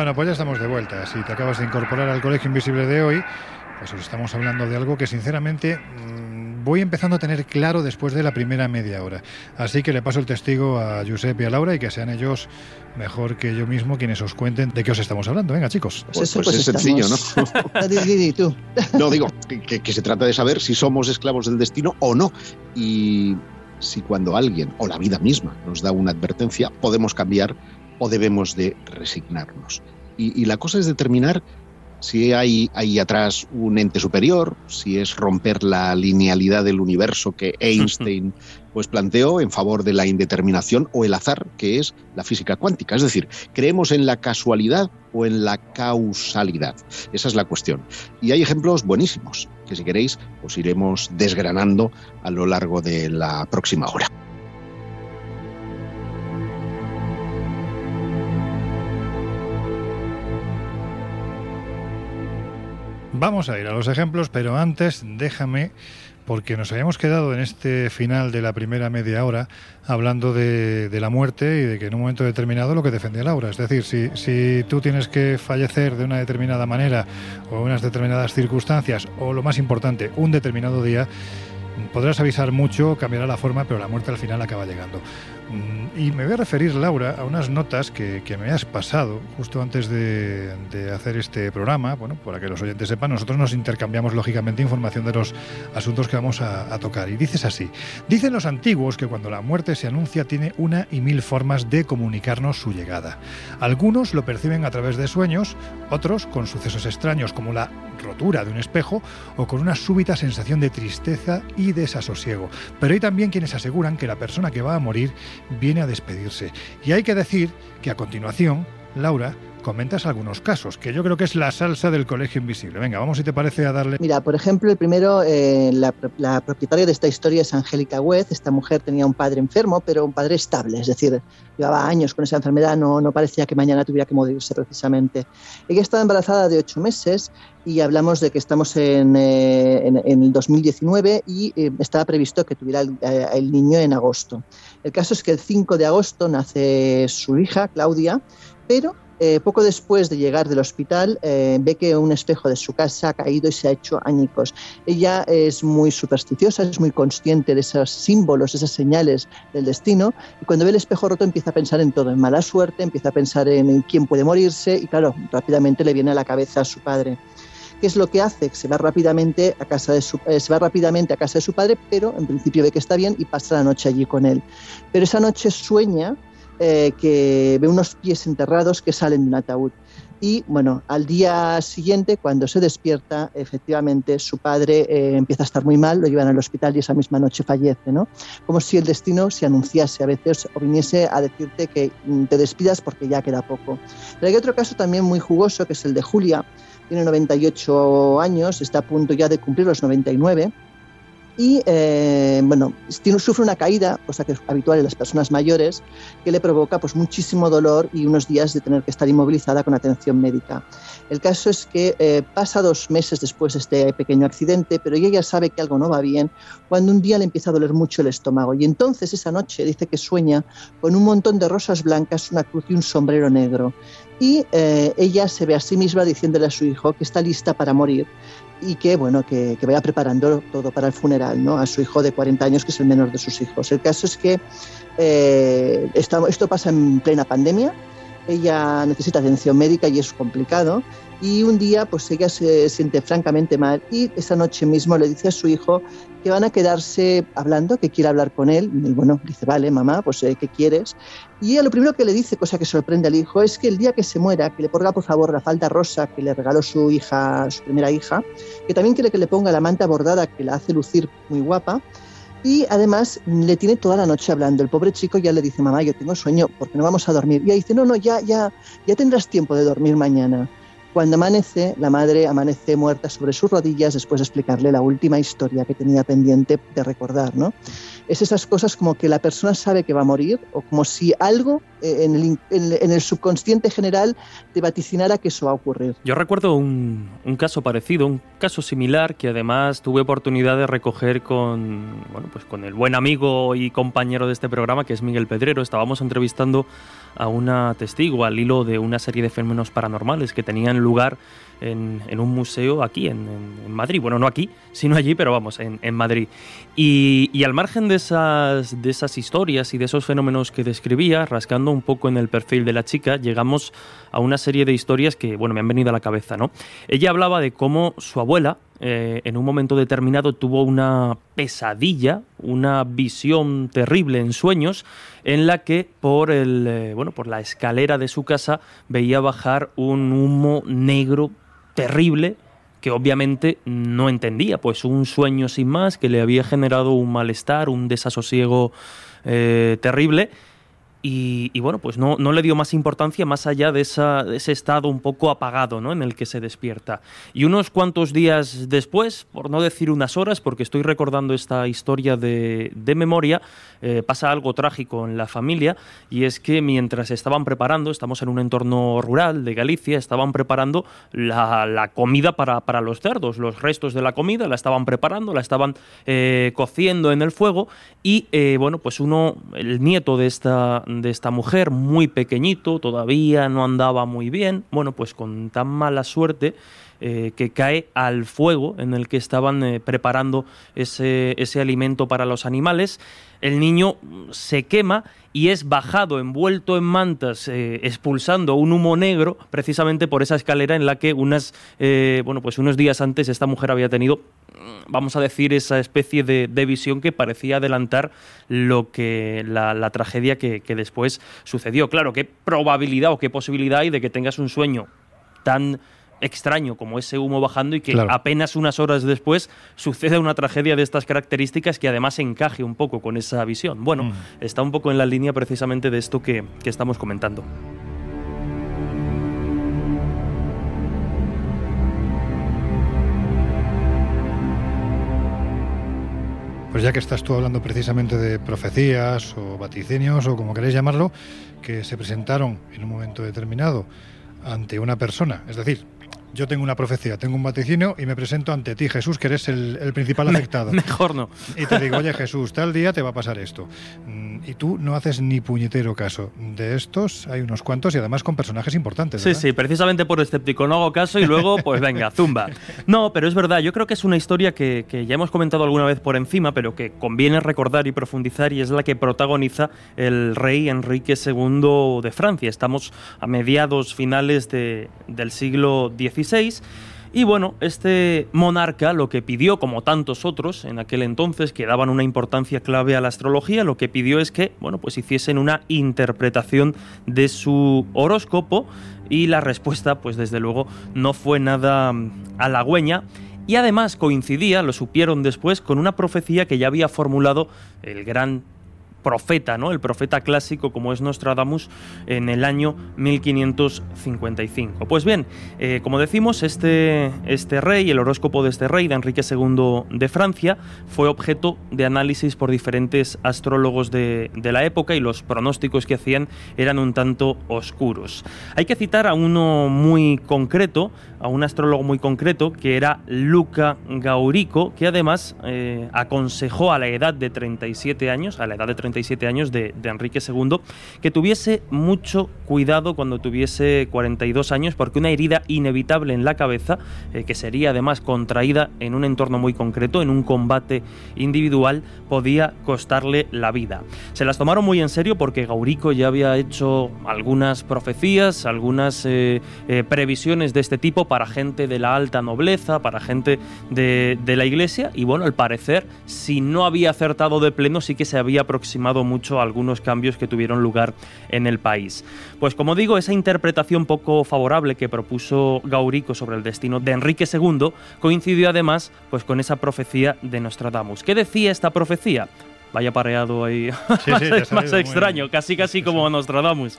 Bueno, pues ya estamos de vuelta. Si te acabas de incorporar al Colegio Invisible de hoy, pues os estamos hablando de algo que sinceramente mmm, voy empezando a tener claro después de la primera media hora. Así que le paso el testigo a Josep y a Laura y que sean ellos mejor que yo mismo quienes os cuenten de qué os estamos hablando. Venga, chicos. Pues, eso, pues, pues es sencillo, ¿no? no, digo, que, que se trata de saber si somos esclavos del destino o no. Y si cuando alguien o la vida misma nos da una advertencia, podemos cambiar o debemos de resignarnos. Y, y, la cosa es determinar si hay ahí atrás un ente superior, si es romper la linealidad del universo que Einstein pues planteó en favor de la indeterminación o el azar, que es la física cuántica. Es decir, ¿creemos en la casualidad o en la causalidad? Esa es la cuestión. Y hay ejemplos buenísimos que si queréis os iremos desgranando a lo largo de la próxima hora. Vamos a ir a los ejemplos, pero antes déjame porque nos habíamos quedado en este final de la primera media hora hablando de, la muerte y de que en un momento determinado lo que defendía Laura. Es decir, si, si tú tienes que fallecer de una determinada manera o unas determinadas circunstancias, o lo más importante, un determinado día, podrás avisar mucho, cambiará la forma, pero la muerte al final acaba llegando. Y me voy a referir, Laura, a unas notas que, que me has pasado justo antes de, de, hacer este programa. Bueno, para que los oyentes sepan, nosotros nos intercambiamos lógicamente información de los asuntos que vamos a, a tocar. Y dices así: Dicen los antiguos que cuando la muerte se anuncia tiene una y mil formas de comunicarnos su llegada. Algunos lo perciben a través de sueños, otros con sucesos extraños como la rotura de un espejo o con una súbita sensación de tristeza y desasosiego. Pero hay también quienes aseguran que la persona que va a morir viene a despedirse. Y hay que decir que a continuación, Laura, comentas algunos casos, que yo creo que es la salsa del colegio invisible. Venga, vamos si te parece a darle... Mira, por ejemplo, el primero, eh, la, propietaria de esta historia es Angélica Wez. Esta mujer tenía un padre enfermo, pero un padre estable, es decir, llevaba años con esa enfermedad, no, no parecía que mañana tuviera que morirse precisamente. Ella estaba embarazada de ocho meses y hablamos de que estamos en, eh, en, el 2019 y eh, estaba previsto que tuviera el, el niño en agosto. El caso es que el 5 de agosto nace su hija, Claudia, pero eh, poco después de llegar del hospital, eh, ve que un espejo de su casa ha caído y se ha hecho añicos. Ella es muy supersticiosa, es muy consciente de esos símbolos, esas señales del destino, y cuando ve el espejo roto empieza a pensar en todo, en mala suerte, empieza a pensar en, quién puede morirse, y claro, rápidamente le viene a la cabeza a su padre. ¿Qué es lo que hace? Eh, se va rápidamente a casa de su padre, pero en principio ve que está bien y pasa la noche allí con él. Pero esa noche sueña eh, que ve unos pies enterrados que salen de un ataúd. Y bueno, al día siguiente, cuando se despierta, efectivamente su padre eh, empieza a estar muy mal, lo llevan al hospital y esa misma noche fallece, ¿no? Como si el destino se anunciase a veces o viniese a decirte que te despidas porque ya queda poco. Pero hay otro caso también muy jugoso, que es el de Julia, tiene 98 años, está a punto ya de cumplir los 99 y eh, bueno, tiene, sufre una caída, cosa que es habitual en las personas mayores, que le provoca pues, muchísimo dolor y unos días de tener que estar inmovilizada con atención médica. El caso es que eh, pasa dos meses después de este pequeño accidente, pero ella ya sabe que algo no va bien, cuando un día le empieza a doler mucho el estómago. Y entonces esa noche dice que sueña con un montón de rosas blancas, una cruz y un sombrero negro. Y eh, ella se ve a sí misma diciéndole a su hijo que está lista para morir y que bueno que, vaya preparando todo para el funeral ¿no? a su hijo de 40 años que es el menor de sus hijos. El caso es que eh, esto pasa en plena pandemia. Ella necesita atención médica y es complicado y un día pues ella se siente francamente mal y esa noche mismo le dice a su hijo que van a quedarse hablando, que quiere hablar con él. Y bueno, dice, vale, mamá, pues eh, ¿qué quieres? Y ella lo primero que le dice, cosa que sorprende al hijo, es que el día que se muera, que le ponga por favor la falda rosa que le regaló su hija, su primera hija, que también quiere que le ponga la manta bordada que la hace lucir muy guapa. Y además le tiene toda la noche hablando. El pobre chico ya le dice, mamá, yo tengo sueño, porque no vamos a dormir? Y ella dice, no, no, ya, ya, ya tendrás tiempo de dormir mañana. Cuando amanece, la madre amanece muerta sobre sus rodillas después de explicarle la última historia que tenía pendiente de recordar, ¿no? Es esas cosas como que la persona sabe que va a morir o como si algo en el, en el subconsciente general te vaticinara que eso va a ocurrir. Yo recuerdo un, un, caso parecido, un caso similar que además tuve oportunidad de recoger con, bueno, pues con el buen amigo y compañero de este programa que es Miguel Pedrero. Estábamos entrevistando a una testigo al hilo de una serie de fenómenos paranormales que tenían lugar en, un museo aquí en, Madrid. Bueno, no aquí, sino allí, pero vamos, en, en Madrid. Y, y, al margen de esas, de esas historias y de esos fenómenos que describía, rascando un poco en el perfil de la chica, llegamos a una serie de historias que, bueno, me han venido a la cabeza, ¿no? Ella hablaba de cómo su abuela, eh, en un momento determinado tuvo una pesadilla, una visión terrible en sueños, en la que por el eh, bueno por la escalera de su casa veía bajar un humo negro terrible que obviamente no entendía, pues un sueño sin más que le había generado un malestar, un desasosiego eh, terrible y, bueno, pues no, no le dio más importancia más allá de ese estado un poco apagado ¿no? en el que se despierta. Y unos cuantos días después, por no decir unas horas, porque estoy recordando esta historia de, de memoria, eh, pasa algo trágico en la familia y es que mientras estaban preparando, estamos en un entorno rural de Galicia, estaban preparando la, la comida para, para los cerdos, los restos de la comida la estaban preparando, la estaban eh, cociendo en el fuego y eh, bueno, pues uno, el nieto de esta, de esta mujer, muy pequeñito, todavía no andaba muy bien, bueno, pues con tan mala suerte eh, que cae al fuego en el que estaban eh, preparando ese, ese alimento para los animales. El niño mm, se quema y es bajado, envuelto en mantas, eh, expulsando un humo negro, precisamente por esa escalera en la que unas, bueno, pues unos días antes esta mujer había tenido, mm, vamos a decir, esa especie de, de visión que parecía adelantar lo que la, la tragedia que, que después sucedió. Claro, qué probabilidad o qué posibilidad hay de que tengas un sueño tan extraño como ese humo bajando y que Claro. apenas unas horas después suceda una tragedia de estas características que además encaje un poco con esa visión. Bueno, Mm. está un poco en la línea precisamente de esto que, que estamos comentando. Pues ya que estás tú hablando precisamente de profecías o vaticinios o como queréis llamarlo, que se presentaron en un momento determinado ante una persona, es decir, yo tengo una profecía, tengo un vaticinio y me presento ante ti, Jesús, que eres el, el principal afectado. Mejor no. Y te digo, oye Jesús, tal día te va a pasar esto. Mm, Y tú no haces ni puñetero caso. De estos hay unos cuantos y además con personajes importantes. Sí, ¿verdad? sí, precisamente por escéptico no hago caso y luego, pues venga, zumba. No, pero es verdad, yo creo que es una historia que, que ya hemos comentado alguna vez por encima, pero que conviene recordar y profundizar y es la que protagoniza el rey Enrique II de Francia. Estamos a mediados finales de- del siglo Y bueno, este monarca lo que pidió, como tantos otros en aquel entonces, que daban una importancia clave a la astrología, lo que pidió es que, bueno, pues hiciesen una interpretación de su horóscopo y la respuesta, pues desde luego, no fue nada mm, halagüeña. Y además coincidía, lo supieron después, con una profecía que ya había formulado el gran profeta, ¿no? El profeta clásico como es Nostradamus en el año 1555. Pues bien, eh, como decimos, este, este rey, el horóscopo de este rey, de Enrique II de Francia, fue objeto de análisis por diferentes astrólogos de, de la época y los pronósticos que hacían eran un tanto oscuros. Hay que citar a uno muy concreto, a un astrólogo muy concreto, que era Luca Gaurico, que además eh, aconsejó a la edad de 37 años, a la edad de 37 años de, Enrique II, que tuviese mucho cuidado cuando tuviese 42 años, porque una herida inevitable en la cabeza, eh, que sería además contraída en un entorno muy concreto, en un combate individual, podía costarle la vida. Se las tomaron muy en serio porque Gaurico ya había hecho algunas profecías, algunas eh, eh, previsiones de este tipo para gente de la alta nobleza, para gente de, de la iglesia, y bueno, al parecer, si no había acertado de pleno, sí que se había aproximado mucho a algunos cambios que tuvieron lugar en el país. Pues como digo, esa interpretación poco favorable que propuso Gaurico sobre el destino de Enrique II coincidió además pues, con esa profecía de Nostradamus. ¿Qué decía esta profecía? Vaya pareado ahí Sí, más, sí, extraño, casi casi como Nostradamus.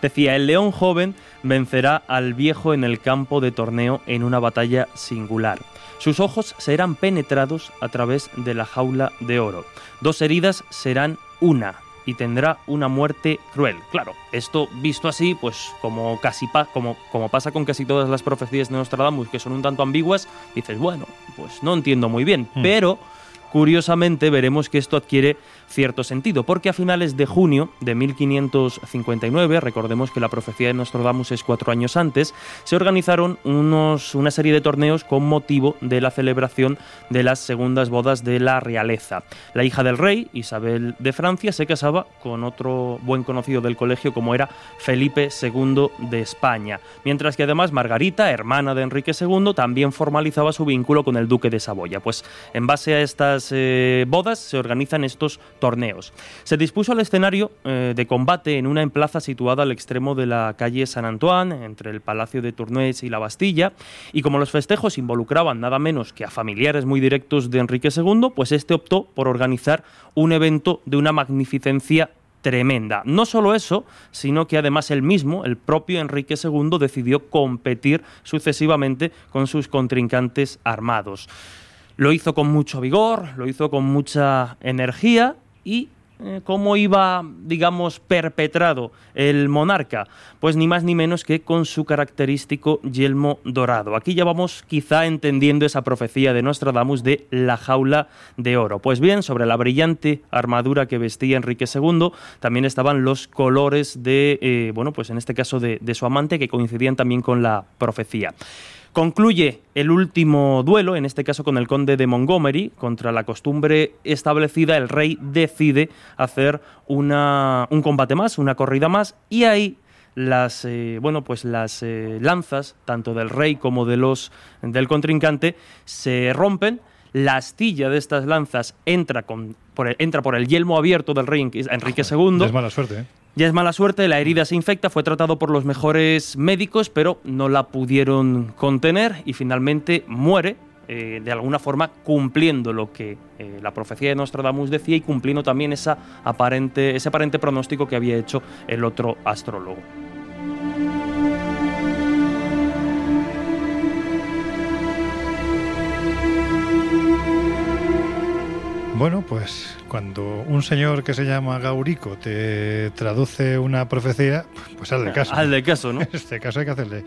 Decía, el león joven vencerá al viejo en el campo de torneo en una batalla singular. Sus ojos serán penetrados a través de la jaula de oro. Dos heridas serán una y tendrá una muerte cruel. Claro, esto visto así, pues como casi pa- como, como pasa con casi todas las profecías de Nostradamus, que son un tanto ambiguas, dices, bueno, pues no entiendo muy bien, Mm. pero Curiosamente veremos que esto adquiere cierto sentido, porque a finales de junio de 1559, recordemos que la profecía de Nostradamus es cuatro años antes, se organizaron unos, una serie de torneos con motivo de la celebración de las segundas bodas de la realeza. La hija del rey, Isabel de Francia, se casaba con otro buen conocido del colegio como era Felipe II de España, mientras que además Margarita, hermana de Enrique II, también formalizaba su vínculo con el duque de Saboya. Pues en base a estas eh, bodas se organizan estos torneos. Se dispuso el escenario eh, de combate en una plaza situada al extremo de la calle San Antoine, entre el Palacio de Tournais y la Bastilla, y como los festejos involucraban nada menos que a familiares muy directos de Enrique II, pues este optó por organizar un evento de una magnificencia tremenda. No solo eso, sino que además él mismo, el propio Enrique II, decidió competir sucesivamente con sus contrincantes armados. Lo hizo con mucho vigor, lo hizo con mucha energía y eh, ¿Cómo iba, digamos, perpetrado el monarca? Pues ni más ni menos que con su característico yelmo dorado. Aquí ya vamos quizá entendiendo esa profecía de Nostradamus de la jaula de oro. Pues bien, sobre la brillante armadura que vestía Enrique II también estaban los colores de, eh, bueno, pues en este caso de, de su amante que coincidían también con la profecía. Concluye el último duelo, en este caso con el conde de Montgomery, contra la costumbre establecida, el rey decide hacer una, un combate más, una corrida más, y ahí las eh, bueno pues las eh, lanzas tanto del rey como de los del contrincante se rompen la astilla de estas lanzas entra, con, por el, entra por el yelmo abierto del rey Enrique II. Es mala suerte, ¿eh? Ya es mala suerte, la herida se infecta, fue tratado por los mejores médicos, pero no la pudieron contener y finalmente muere, eh, de alguna forma cumpliendo lo que eh, la profecía de Nostradamus decía y cumpliendo también esa aparente, ese aparente pronóstico que había hecho el otro astrólogo. Bueno, pues cuando un señor que se llama Gaurico te traduce una profecía, pues hazle caso. Hazle caso, ¿no? En este caso hay que hacerle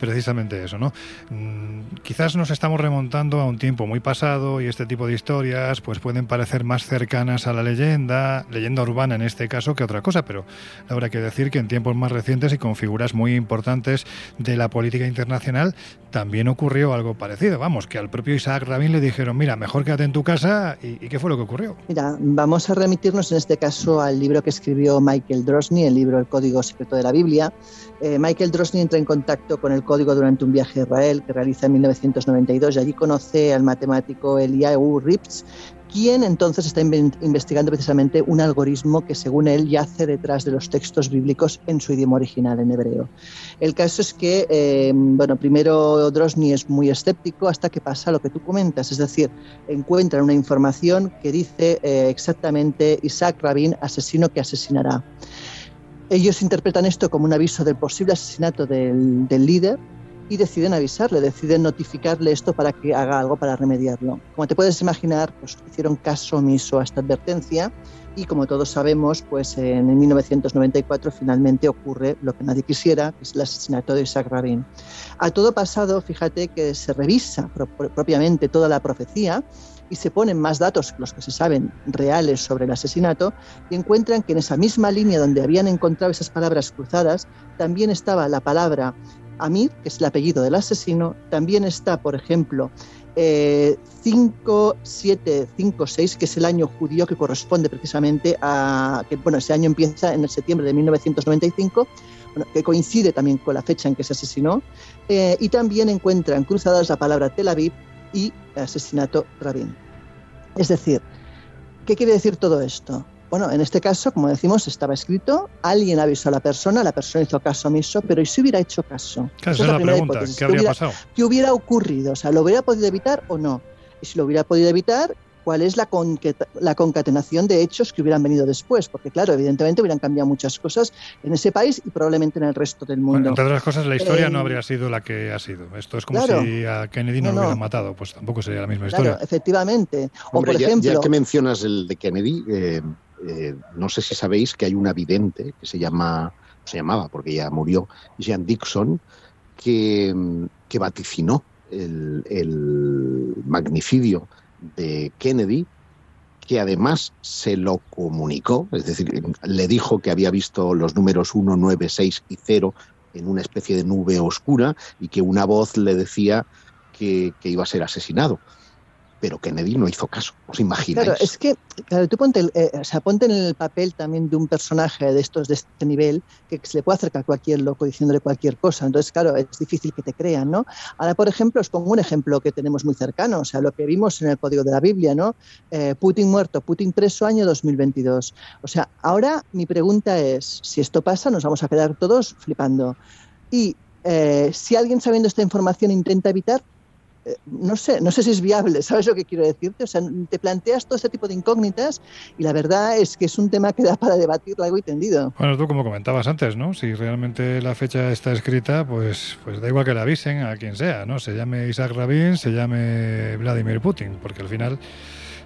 precisamente eso, ¿no? Mm, quizás nos estamos remontando a un tiempo muy pasado y este tipo de historias pues pueden parecer más cercanas a la leyenda, leyenda urbana en este caso, que otra cosa, pero habrá que decir que en tiempos más recientes y con figuras muy importantes de la política internacional también ocurrió algo parecido. Vamos, que al propio Isaac Rabin le dijeron, mira, mejor quédate en tu casa y, y ¿qué fue lo que ocurrió? Mira, vamos a remitirnos en este caso al libro que escribió Michael Drosny, el libro El Código Secreto de la Biblia. Eh, Michael Drosny entra en contacto con el código durante un viaje a Israel que realiza en 1992 y allí conoce al matemático Eliyahu Rips, quien entonces está investigando precisamente un algoritmo que según él yace detrás de los textos bíblicos en su idioma original, en hebreo. El caso es que, eh, bueno, primero Drosny es muy escéptico hasta que pasa lo que tú comentas, es decir, encuentra una información que dice eh, exactamente Isaac Rabin, asesino que asesinará. Ellos interpretan esto como un aviso del posible asesinato del líder y deciden avisarle, deciden notificarle esto para que haga algo para remediarlo. Como te puedes imaginar, pues hicieron caso omiso a esta advertencia y como todos sabemos, pues en 1994 finalmente ocurre lo que nadie quisiera, que es el asesinato de Isaac Rabin. A todo pasado, fíjate que se revisa pro propiamente toda la profecía y se ponen más datos, los que se saben reales sobre el asesinato, y encuentran que en esa misma línea donde habían encontrado esas palabras cruzadas, también estaba la palabra Amir, que es el apellido del asesino, también está, por ejemplo, eh, 5756, que es el año judío que corresponde precisamente a, que bueno, ese año empieza en el septiembre de 1995, bueno, que coincide también con la fecha en que se asesinó, eh, y también encuentran cruzadas la palabra Tel Aviv y asesinato Rabin. Es decir, ¿qué quiere decir todo esto? Bueno, en este caso, como decimos, estaba escrito, alguien avisó a la persona, la persona hizo caso omiso, pero ¿y si hubiera hecho caso? Claro, esa es la pregunta, hipótesis. ¿qué habría hubiera, pasado? ¿Qué hubiera ocurrido? O sea, ¿lo hubiera podido evitar o no? Y si lo hubiera podido evitar, ¿cuál es la, conqueta- la concatenación de hechos que hubieran venido después? Porque, claro, evidentemente hubieran cambiado muchas cosas en ese país y probablemente en el resto del mundo. Bueno, entre otras cosas, la historia Eh, no habría sido la que ha sido. Esto es como claro. si a Kennedy no, No, lo hubieran matado, pues tampoco sería la misma Claro, historia. efectivamente. O, por ya- ejemplo, ya, que mencionas el de Kennedy, eh, eh, no sé si sabéis que hay una vidente que se llama, se llamaba porque ya murió, Jean Dixon, que, vaticinó el, el magnicidio de Kennedy, que además se lo comunicó, es decir, le dijo que había visto los números 1, 9, 6 y 0 en una especie de nube oscura y que una voz le decía que iba a ser asesinado. Pero Kennedy no hizo caso, ¿os imagináis? Claro, es que, claro, tú ponte, eh, o en el papel también de un personaje de estos de este nivel que se le puede acercar a cualquier loco diciéndole cualquier cosa. Entonces, claro, es difícil que te crean, ¿no? Ahora, por ejemplo, os pongo un ejemplo que tenemos muy cercano, o sea, lo que vimos en el código de la Biblia, ¿no? Eh, Putin muerto, Putin preso, año 2022. O sea, ahora mi pregunta es, si esto pasa, nos vamos a quedar todos flipando. Y eh, si alguien sabiendo esta información intenta evitar eh, no sé, no sé si es viable, ¿sabes lo que quiero decirte? O sea, te planteas todo este tipo de incógnitas y la verdad es que es un tema que da para debatir largo y tendido. Bueno, tú como comentabas antes, ¿no? Si realmente la fecha está escrita, pues, pues da igual que la avisen a quien sea, ¿no? Se llame Isaac Rabin, se llame Vladimir Putin, porque al final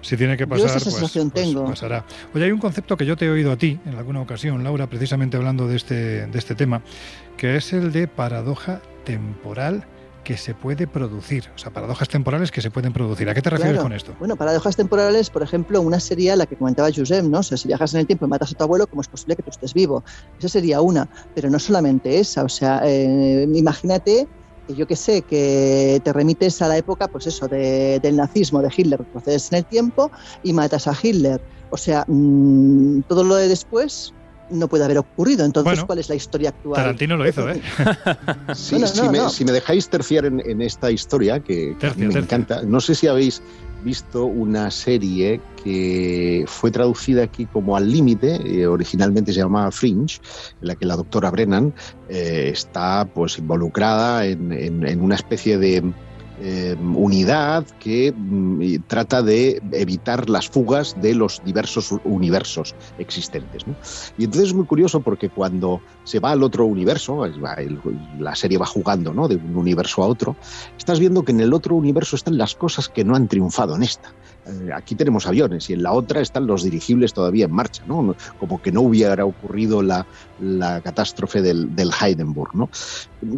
si tiene que pasar, esa pues, pues tengo. pasará. Oye, hay un concepto que yo te he oído a ti en alguna ocasión, Laura, precisamente hablando de este, de este tema, que es el de paradoja temporal que se puede producir, o sea, paradojas temporales que se pueden producir. ¿A qué te refieres Claro. con esto? Bueno, paradojas temporales, por ejemplo, una sería la que comentaba Josep, ¿no? O sea, si viajas en el tiempo y matas a tu abuelo, ¿cómo es posible que tú estés vivo? Esa sería una, pero no solamente esa, o sea, eh, imagínate que yo que sé, que te remites a la época, pues eso, de- del nazismo, de Hitler, procedes en el tiempo y matas a Hitler. O sea, mm, todo lo de después no puede haber ocurrido. Entonces, Bueno, ¿cuál es la historia actual? Tarantino lo hizo, ¿eh? Sí, No, no, si, no, me, no. si me dejáis terciar en, en esta historia, que, me encanta, no sé si habéis visto una serie que fue traducida aquí como Al Límite, eh, originalmente se llamaba Fringe, en la que la doctora Brennan eh, está pues involucrada en, en- en una especie de eh, unidad que mm, trata de evitar las fugas de los diversos universos existentes. Y entonces es muy curioso porque cuando se va al otro universo, la serie va jugando ¿no? de un universo a otro, estás viendo que en el otro universo están las cosas que no han triunfado en esta. Eh, Aquí tenemos aviones y en la otra están los dirigibles todavía en marcha, ¿no? Como que no hubiera ocurrido la, catástrofe del, Heidenburg. ¿no?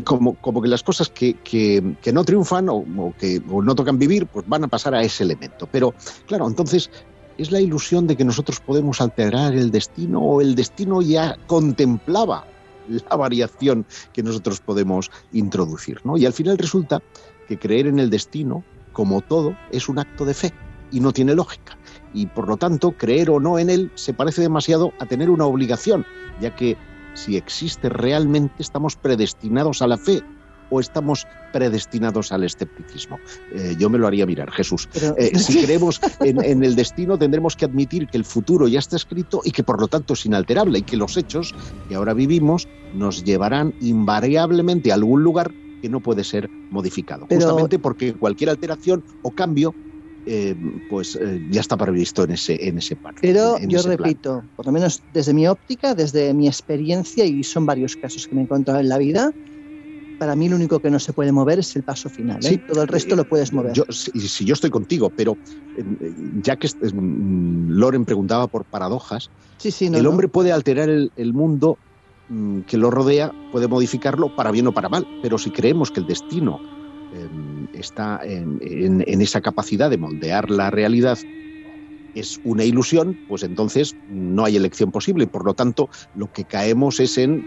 Como, que las cosas que, no triunfan o, que no tocan vivir, pues van a pasar a ese elemento. Pero claro, entonces es la ilusión de que nosotros podemos alterar el destino o el destino ya contemplaba la variación que nosotros podemos introducir. ¿no? Y al final resulta que creer en el destino, como todo, es un acto de fe y no tiene lógica. Y por lo tanto, creer o no en él se parece demasiado a tener una obligación, ya que si existe realmente estamos predestinados a la fe o estamos predestinados al escepticismo. Eh, yo me lo haría mirar, Jesús. Pero- Eh, si creemos en, en el destino, tendremos que admitir que el futuro ya está escrito y que por lo tanto es inalterable y que los hechos que ahora vivimos nos llevarán invariablemente a algún lugar que no puede ser modificado. Pero- Justamente porque cualquier alteración o cambio eh, pues eh, ya está previsto en ese, en ese plan. Pero en yo ese plan. repito, por lo menos desde mi óptica, desde mi experiencia, y son varios casos que me he encontrado en la vida, para mí lo único que no se puede mover es el paso final. ¿eh? Sí, Todo el resto lo puedes mover. Yo, si, si yo estoy contigo, pero eh, ya que eh, mm, Loren preguntaba por paradojas, sí, sí, no, el no. hombre puede alterar el, el mundo mm, que lo rodea, puede modificarlo para bien o para mal, pero si creemos que el destino eh, está en, esa capacidad de moldear la realidad, es una ilusión, pues entonces no hay elección posible. Por lo tanto, lo que caemos es en,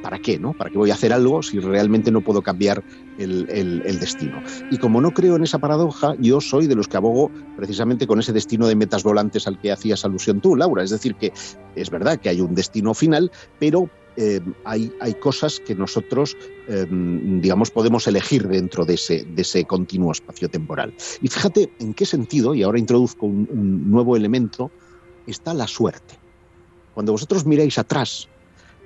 ¿para qué? ¿no? ¿Para qué voy a hacer algo si realmente no puedo cambiar el- el destino? Y como no creo en esa paradoja, yo soy de los que abogo precisamente con ese destino de metas volantes al que hacías alusión tú, Laura. Es decir, que es verdad que hay un destino final, pero eh, hay, hay cosas que nosotros, eh, digamos, podemos elegir dentro de ese, de ese continuo espacio temporal. Y fíjate en qué sentido, y ahora introduzco un, un nuevo elemento, está la suerte. Cuando vosotros miráis atrás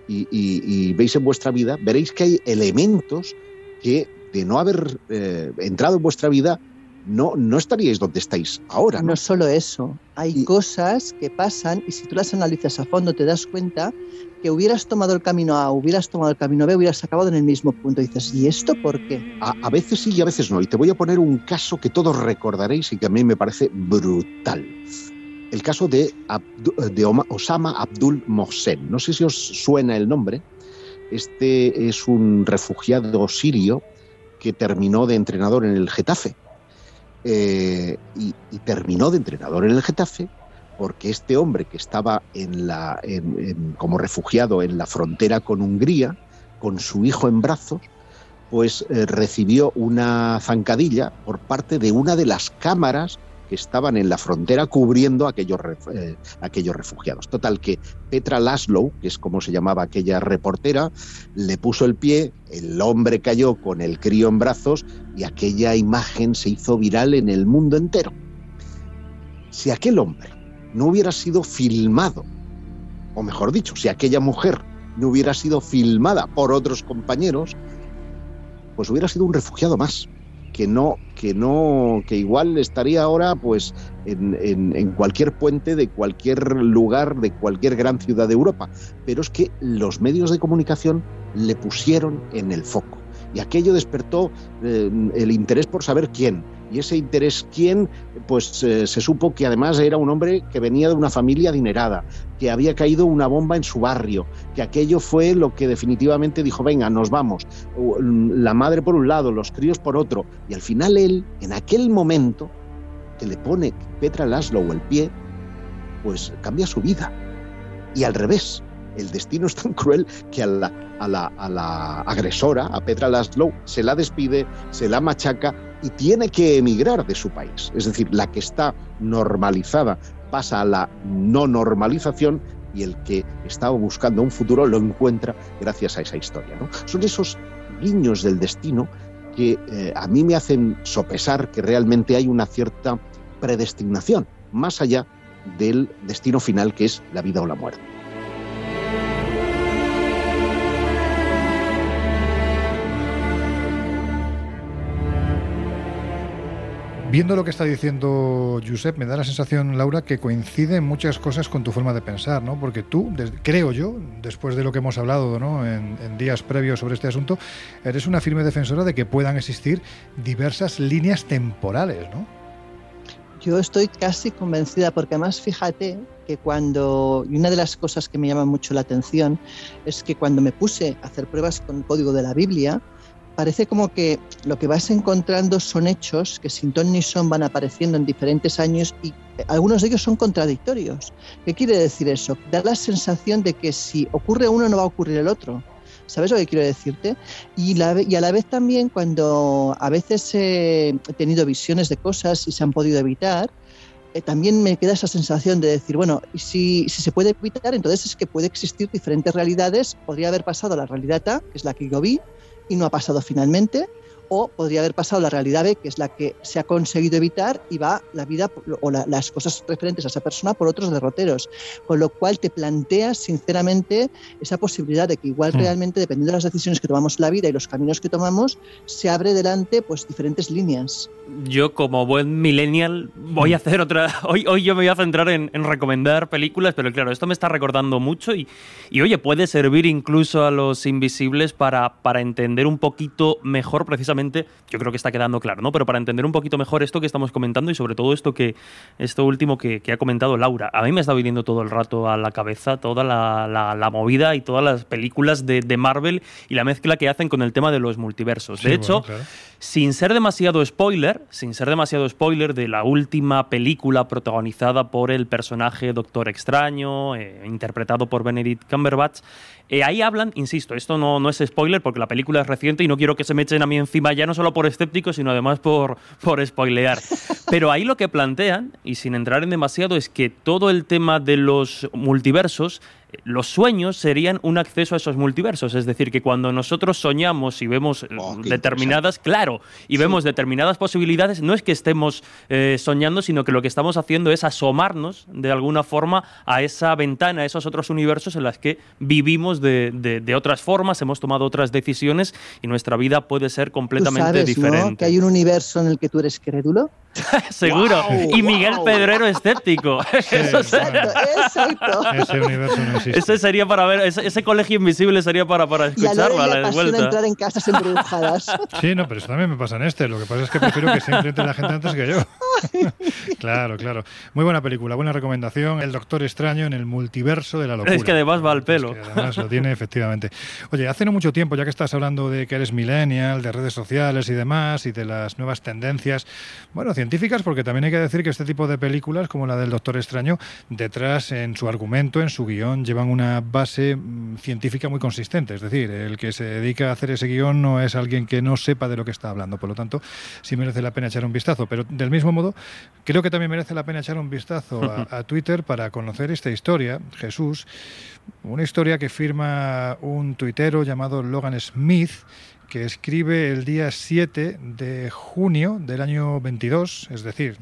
y, y- y veis en vuestra vida, veréis que hay elementos que de no haber eh, entrado en vuestra vida, no, no estaríais donde estáis ahora. ¿no? No solo eso, hay cosas que pasan y si tú las analizas a fondo te das cuenta que hubieras tomado el camino A, hubieras tomado el camino B, hubieras acabado en el mismo punto. Dices, ¿y esto por qué? A, veces sí y a veces no. Y te voy a poner un caso que todos recordaréis y que a mí me parece brutal. El caso de, Osama Abdul Mohsen. No sé si os suena el nombre. Este es un refugiado sirio que terminó de entrenador en el Getafe. Eh, y terminó de entrenador en el Getafe porque este hombre que estaba en la, en- como refugiado en la frontera con Hungría, con su hijo en brazos, pues eh, recibió una zancadilla por parte de una de las cámaras que estaban en la frontera cubriendo aquellos, eh, aquellos refugiados. Total que Petra Laszlo, que es como se llamaba aquella reportera, le puso el pie, el hombre cayó con el crío en brazos y aquella imagen se hizo viral en el mundo entero. Si aquel hombre no hubiera sido filmado, o mejor dicho, si aquella mujer no hubiera sido filmada por otros compañeros, pues hubiera sido un refugiado más. que no, que no, que igual estaría ahora pues en, en- cualquier puente de cualquier lugar, de cualquier gran ciudad de Europa. Pero es que los medios de comunicación le pusieron en el foco. Y aquello despertó eh, el interés por saber quién. Y ese interés quién, pues eh, se supo que además era un hombre que venía de una familia adinerada, que había caído una bomba en su barrio, que aquello fue lo que definitivamente dijo, venga, nos vamos. Mm, La madre por un lado, los críos por otro. Y al final él, en aquel momento, que le pone Petra Laszlo el pie, pues cambia su vida. Y al revés, el destino es tan cruel que a la, agresora, a Petra Laszlo, se la despide, se la machaca y tiene que emigrar de su país. Es decir, la que está normalizada pasa a la no normalización y el que estaba buscando un futuro lo encuentra gracias a esa historia. Son esos guiños del destino que eh, a mí me hacen sopesar que realmente hay una cierta predestinación, más allá del destino final que es la vida o la muerte. Viendo lo que está diciendo Josep, me da la sensación, Laura, que coincide en muchas cosas con tu forma de pensar, ¿no? Porque tú, creo yo, después de lo que hemos hablado ¿no? en, en días previos sobre este asunto, eres una firme defensora de que puedan existir diversas líneas temporales, ¿no? Yo estoy casi convencida, porque además fíjate que cuando, y una de las cosas que me llama mucho la atención es que cuando me puse a hacer pruebas con el código de la Biblia, parece como que lo que vas encontrando son hechos que sin ton ni son van apareciendo en diferentes años y eh, algunos de ellos son contradictorios. ¿Qué quiere decir eso? Da la sensación de que si ocurre uno no va a ocurrir el otro. ¿Sabes lo que quiero decirte? Y, la y a la vez también cuando a veces he tenido visiones de cosas y se han podido evitar, eh, también me queda esa sensación de decir, bueno, y si, si se puede evitar, entonces es que puede existir diferentes realidades. Podría haber pasado la realidad A, que es la que yo vi, y no ha pasado finalmente, o podría haber pasado la realidad B, que es la que se ha conseguido evitar y va la vida o la- las cosas referentes a esa persona por otros derroteros. Con lo cual te planteas sinceramente esa posibilidad de que igual Mm. realmente, dependiendo de las decisiones que tomamos en la vida y los caminos que tomamos, se abre delante pues diferentes líneas. Yo, como buen millennial, voy a hacer otra. Hoy, hoy yo me voy a centrar en, en recomendar películas, pero claro, esto me está recordando mucho y, y, oye, puede servir incluso a los invisibles para, para entender un poquito mejor, precisamente, yo creo que está quedando claro, ¿no? Pero para entender un poquito mejor esto que estamos comentando y sobre todo esto que esto último que, que ha comentado Laura. A mí me está viniendo todo el rato a la cabeza toda la, la- la movida y todas las películas de, de Marvel y la mezcla que hacen con el tema de los multiversos. Sí, de bueno, hecho, claro. sin ser demasiado spoiler, sin ser demasiado spoiler de la última película protagonizada por el personaje Doctor Extraño, eh, interpretado por Benedict Cumberbatch, eh, ahí hablan, insisto, esto no, no es spoiler porque la película es reciente y no quiero que se me echen a mí encima ya no solo por escéptico, sino además por, por spoilear. Pero ahí lo que plantean, y sin entrar en demasiado, es que todo el tema de los multiversos los sueños serían un acceso a esos multiversos, es decir, que cuando nosotros soñamos y vemos eh, determinadas, claro, y vemos determinadas posibilidades, no es que estemos eh, soñando, sino que lo que estamos haciendo es asomarnos de alguna forma a esa ventana, a esos otros universos en las que vivimos de, de- de otras formas, hemos tomado otras decisiones y nuestra vida puede ser Tú completamente sabes, ¿no? diferente. Que hay un universo en el que tú eres crédulo. Seguro. Y Miguel guau. Pedrero escéptico. Eso se- Exacto. Ese universo no existe. Ese sería para ver, ese, ese colegio invisible sería para, para Y a escucharlo a la vuelta. entrar en casas embrujadas. Sí, no, pero eso también me pasa en este. Lo que pasa es que prefiero que siempre entre la gente antes que yo. claro, claro. Muy buena película, buena recomendación. El Doctor Extraño en el multiverso de la locura. Es que además va al pelo. Además lo tiene efectivamente. Oye, hace no mucho tiempo, ya que estás hablando de que eres millennial, de redes sociales y demás, y de las nuevas tendencias, bueno, científicas, porque también hay que decir que este tipo de películas, como la del Doctor Extraño, detrás en su argumento, en su guion, llevan una base mm, científica muy consistente. Es decir, el que se dedica a hacer ese guion no es alguien que no sepa de lo que está hablando. Por lo tanto, sí merece la pena echar un vistazo. Pero del mismo modo, creo que también merece la pena echar un vistazo a, a Twitter para conocer esta historia, Jesús, una historia que firma un tuitero llamado Logan Smith, que escribe el día 7 de junio del año 22, es decir,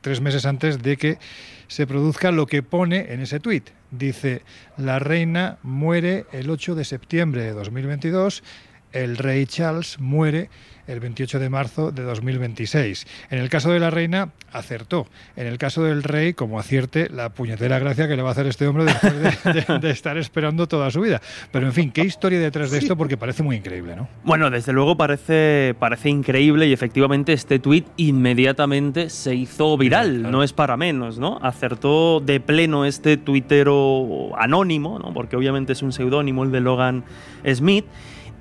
tres meses antes de que se produzca lo que pone en ese tuit. Dice, la reina muere el 8 de septiembre de 2022 el rey Charles muere el 28 de marzo de 2026. En el caso de la reina, acertó. En el caso del rey, como acierte, la puñetera gracia que le va a hacer este hombre después de, de- de estar esperando toda su vida. Pero en fin, ¿qué historia detrás de esto? Porque parece muy increíble, ¿no? Bueno, desde luego parece, parece increíble y efectivamente este tuit inmediatamente se hizo viral, no es para menos, ¿no? Acertó de pleno este tuitero anónimo, ¿no? Porque obviamente es un seudónimo el de Logan Smith.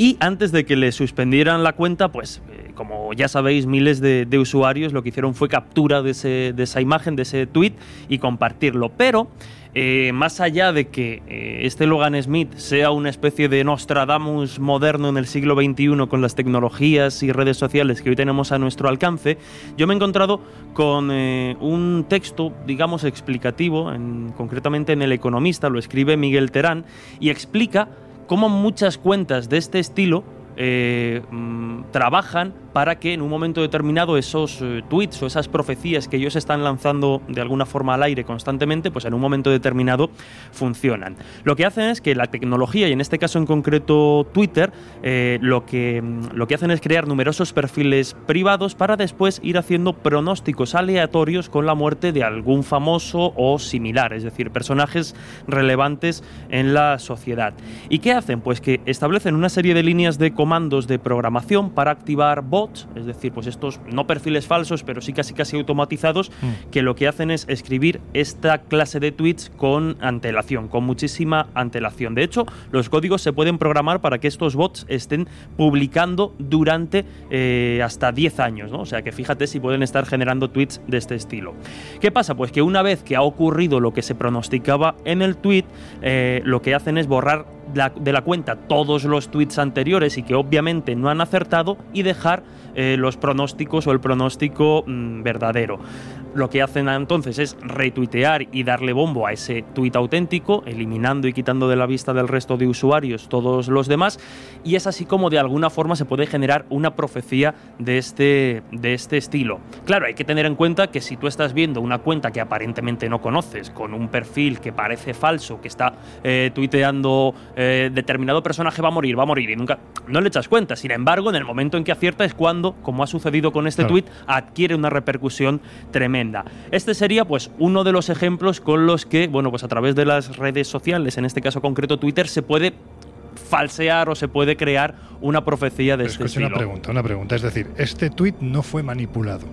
Y antes de que le suspendieran la cuenta, pues eh, como ya sabéis, miles de, usuarios lo que hicieron fue captura de, esa imagen, de ese tweet y compartirlo. Pero eh, más allá de que eh, este Logan Smith sea una especie de Nostradamus moderno en el siglo XXI con las tecnologías y redes sociales que hoy tenemos a nuestro alcance, yo me he encontrado con un texto, digamos, explicativo, en- concretamente en El Economista, lo escribe Miguel Terán, y explica cómo muchas cuentas de este estilo eh, mm, trabajan para que en un momento determinado esos eh, tweets o esas profecías que ellos están lanzando de alguna forma al aire constantemente, pues en un momento determinado funcionan. Lo que hacen es que la tecnología, y en este caso en concreto Twitter, eh, lo, que, mm, lo que hacen es crear numerosos perfiles privados para después ir haciendo pronósticos aleatorios con la muerte de algún famoso o similar, es decir, personajes relevantes en la sociedad. ¿Y qué hacen? Pues que establecen una serie de líneas de comandos de programación para activar bots, es decir, pues estos no perfiles falsos, pero sí casi casi automatizados, que lo que hacen es escribir esta clase de tweets con antelación, con muchísima antelación. De hecho, los códigos se pueden programar para que estos bots estén publicando durante eh, hasta 10 años, ¿no? O sea que fíjate si pueden estar generando tweets de este estilo. ¿Qué pasa? Pues que una vez que ha ocurrido lo que se pronosticaba en el tweet, eh, lo que hacen es borrar de la cuenta todos los tweets anteriores y que obviamente no han acertado y dejar eh, los pronósticos o el pronóstico mm, verdadero. Lo que hacen entonces es retuitear y darle bombo a ese tuit auténtico, eliminando y quitando de la vista del resto de usuarios todos los demás, y es así como de alguna forma se puede generar una profecía de este, de este estilo. Claro, hay que tener en cuenta que si tú estás viendo una cuenta que aparentemente no conoces, con un perfil que parece falso, que está eh, tuiteando eh, determinado personaje va a morir, va a morir, y nunca no le echas cuenta. Sin embargo, en el momento en que acierta es cuando, como ha sucedido con este Claro. tuit, adquiere una repercusión tremenda. Este sería pues uno de los ejemplos con los que, bueno, pues a través de las redes sociales, en este caso concreto Twitter, se puede falsear o se puede crear una profecía de Pero este una pregunta, una pregunta. Es decir, este tuit no fue manipulado.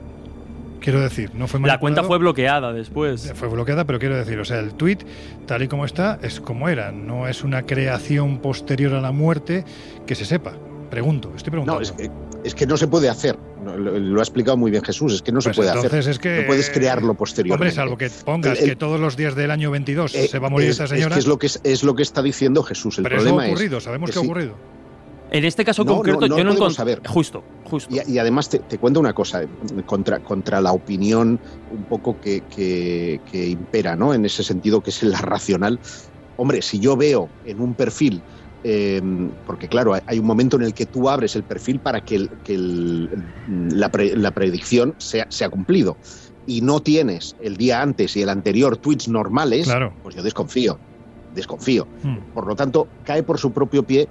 Quiero decir, no fue manipulado. La cuenta fue bloqueada después. Fue bloqueada, pero quiero decir, o sea, el tuit, tal y como está, es como era. No es una creación posterior a la muerte que se sepa. Pregunto, estoy preguntando. No, es que, es que no se puede hacer. Lo, lo ha explicado muy bien Jesús, es que no se Pues puede entonces hacer. es que- no puedes crearlo posteriormente. Hombre, salvo que pongas El- el- que todos los días del año 22 Eh, se va a morir es, esta es señora. que es lo que es, es lo que está diciendo Jesús. El pero eso problema ha ocurrido, es sabemos que que ha sí. En este caso No, no, concreto, no yo no podemos encontré. saber. Justo, justo. Y, y además te, te cuento una cosa, contra, contra la opinión un poco que, que- que impera, ¿no? En ese sentido que es la racional. Hombre, si yo veo en un perfil, eh, porque claro, hay- hay un momento en el que tú abres el perfil para que, el- que el- la, pre- la predicción sea, sea cumplido. Y no tienes el día antes y el anterior tweets normales, Claro. pues yo desconfío, desconfío. Hmm. Por lo tanto, cae por su propio pie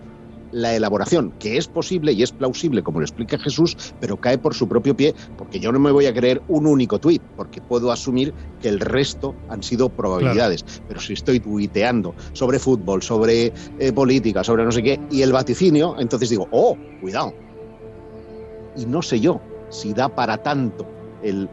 la elaboración, que es posible y es plausible, como lo explica Jesús, pero cae por su propio pie, porque yo no me voy a creer un único tuit, porque puedo asumir que el resto han sido probabilidades. Pero si estoy tuiteando sobre fútbol, sobre eh, política, sobre no sé qué, y el vaticinio, entonces digo, oh, cuidado. Y no sé yo si da para tanto el,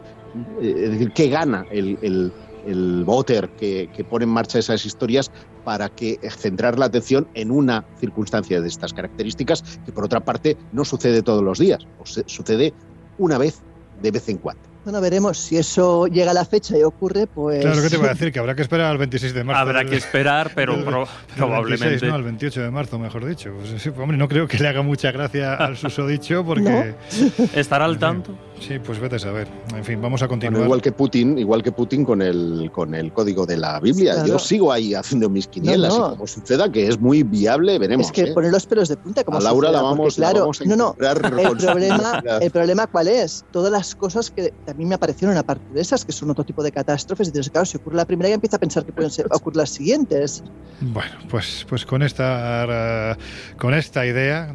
eh, es decir, qué gana el, el, el voter que, que pone en marcha esas historias para que eh, centrar la atención en una circunstancia de estas características que por otra parte no sucede todos los días, o se- sucede una vez de vez en cuando. Bueno, veremos si eso llega a la fecha y ocurre, pues. Claro, ¿qué te voy a decir? Que habrá que esperar al 26 de marzo. Habrá que esperar, pero pro- probablemente. 26, no, el 28 de marzo, mejor dicho. Pues sí, hombre, no creo que le haga mucha gracia al susodicho porque... ¿Estará al tanto? Sí, pues vete a saber. En fin, vamos a Bueno, continuar. igual que Putin, igual que Putin con el con el código de la Biblia. Claro. Yo sigo ahí haciendo mis quinielas No, no. y como suceda que es muy viable, veremos. Es que ¿eh? poner los pelos de punta como A Laura suceda, la porque, vamos- la claro, vamos a no, no, encontrar el problema, el problema cuál es, todas las cosas que a mí me aparecieron aparte de esas, que son otro tipo de catástrofes, y dices, claro, si ocurre la primera ya empieza a pensar que pueden ser, ocurrir las siguientes. Bueno, pues, pues con esta con esta idea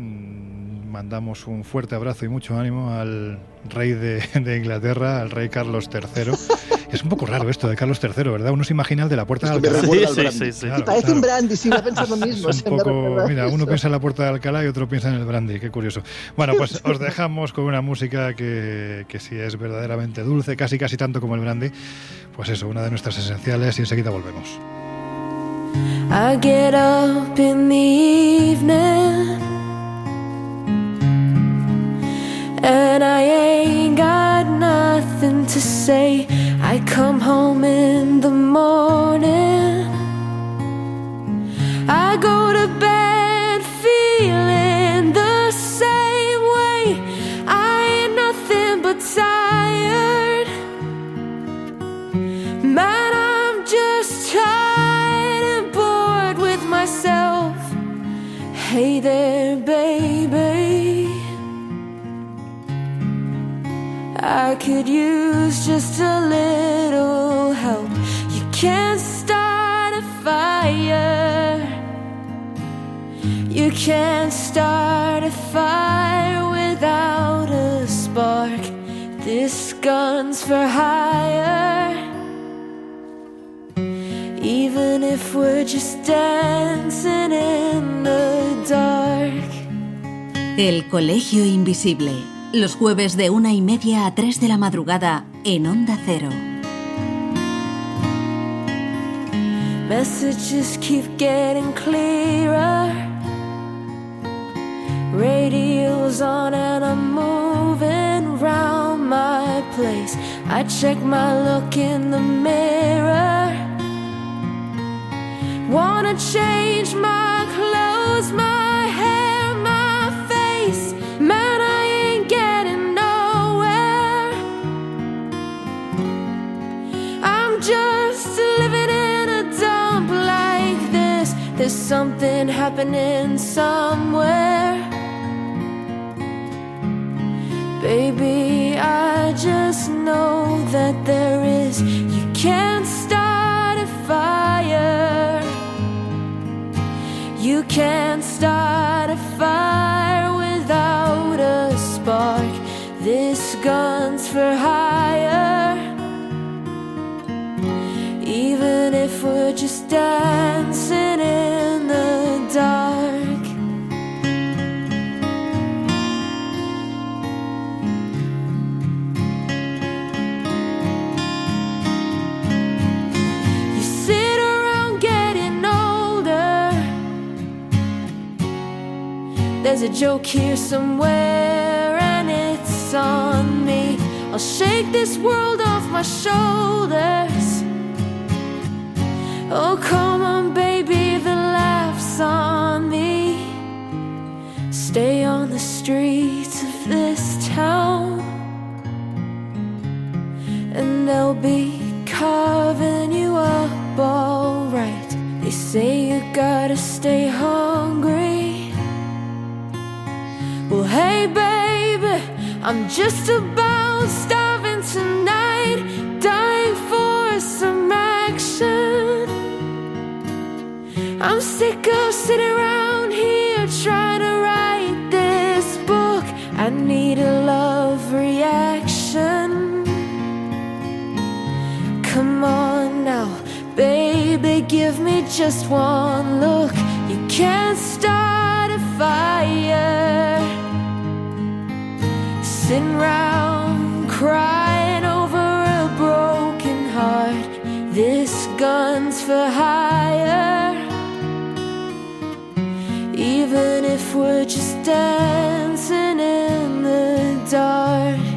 mandamos un fuerte abrazo y mucho ánimo al rey de, de Inglaterra, al rey Carlos III. Es un poco raro esto de Carlos III, ¿verdad? Uno se imagina el de la puerta de Es que me Alcalá. Sí, brandy. sí, sí. Claro, Parece claro. un brandy, sí, voy a pensar lo mismo. Un poco, mira, uno piensa en la puerta de Alcalá y otro piensa en el brandy, qué curioso. Bueno, pues os dejamos con una música que, que sí es verdaderamente dulce, casi casi tanto como el brandy. Pues eso, una de nuestras esenciales y enseguida volvemos. I get up in the evening and I ain't got nothing to say. I come home in the morning. I go to bed feeling the same way. I ain't nothing but tired. Man, I'm just tired and bored with myself. Hey there, baby. I could use just a little help. You can't start a fire. You can't start a fire without a spark. This gun's for hire. Even if we're just dancing in the dark. El Colegio Invisible. Los jueves de una y media a tres de la madrugada en Onda Cero. Messages keep getting clearer. Radio's on and I'm moving round my place. I check my look in the mirror. Wanna change my clothes, my There's something happening somewhere. Baby, I just know that there is. You can't start a fire. You can't start a fire without a spark. This gun's for hire. Even if we're just dancing There's a joke here somewhere, and it's on me. I'll shake this world off my shoulders. Oh, come on, baby, the laugh's on me. Stay on the streets of this town, and they'll be carving you up alright. They say you gotta stay hungry. Well, hey, baby, I'm just about starving tonight, dying for some action. I'm sick of sitting around here trying to write this book. I need a love reaction. Come on now, baby, give me just one look. You can't start a fire. Sitting round crying over a broken heart. This gun's for hire. Even if we're just dancing in the dark.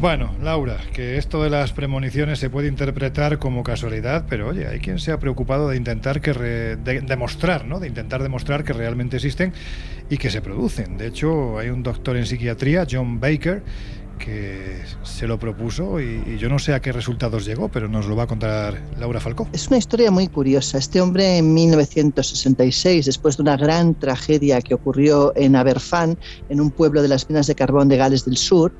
Bueno, Laura, que esto de las premoniciones se puede interpretar como casualidad, pero oye, hay quien se ha preocupado de intentar que re- de- demostrar, ¿no? De intentar demostrar que realmente existen y que se producen. De hecho, hay un doctor en psiquiatría, John Baker, que se lo propuso y, y yo no sé a qué resultados llegó, pero nos lo va a contar Laura Falcó. Es una historia muy curiosa. Este hombre en 1966, después de una gran tragedia que ocurrió en Aberfan, en un pueblo de las minas de carbón de Gales del Sur,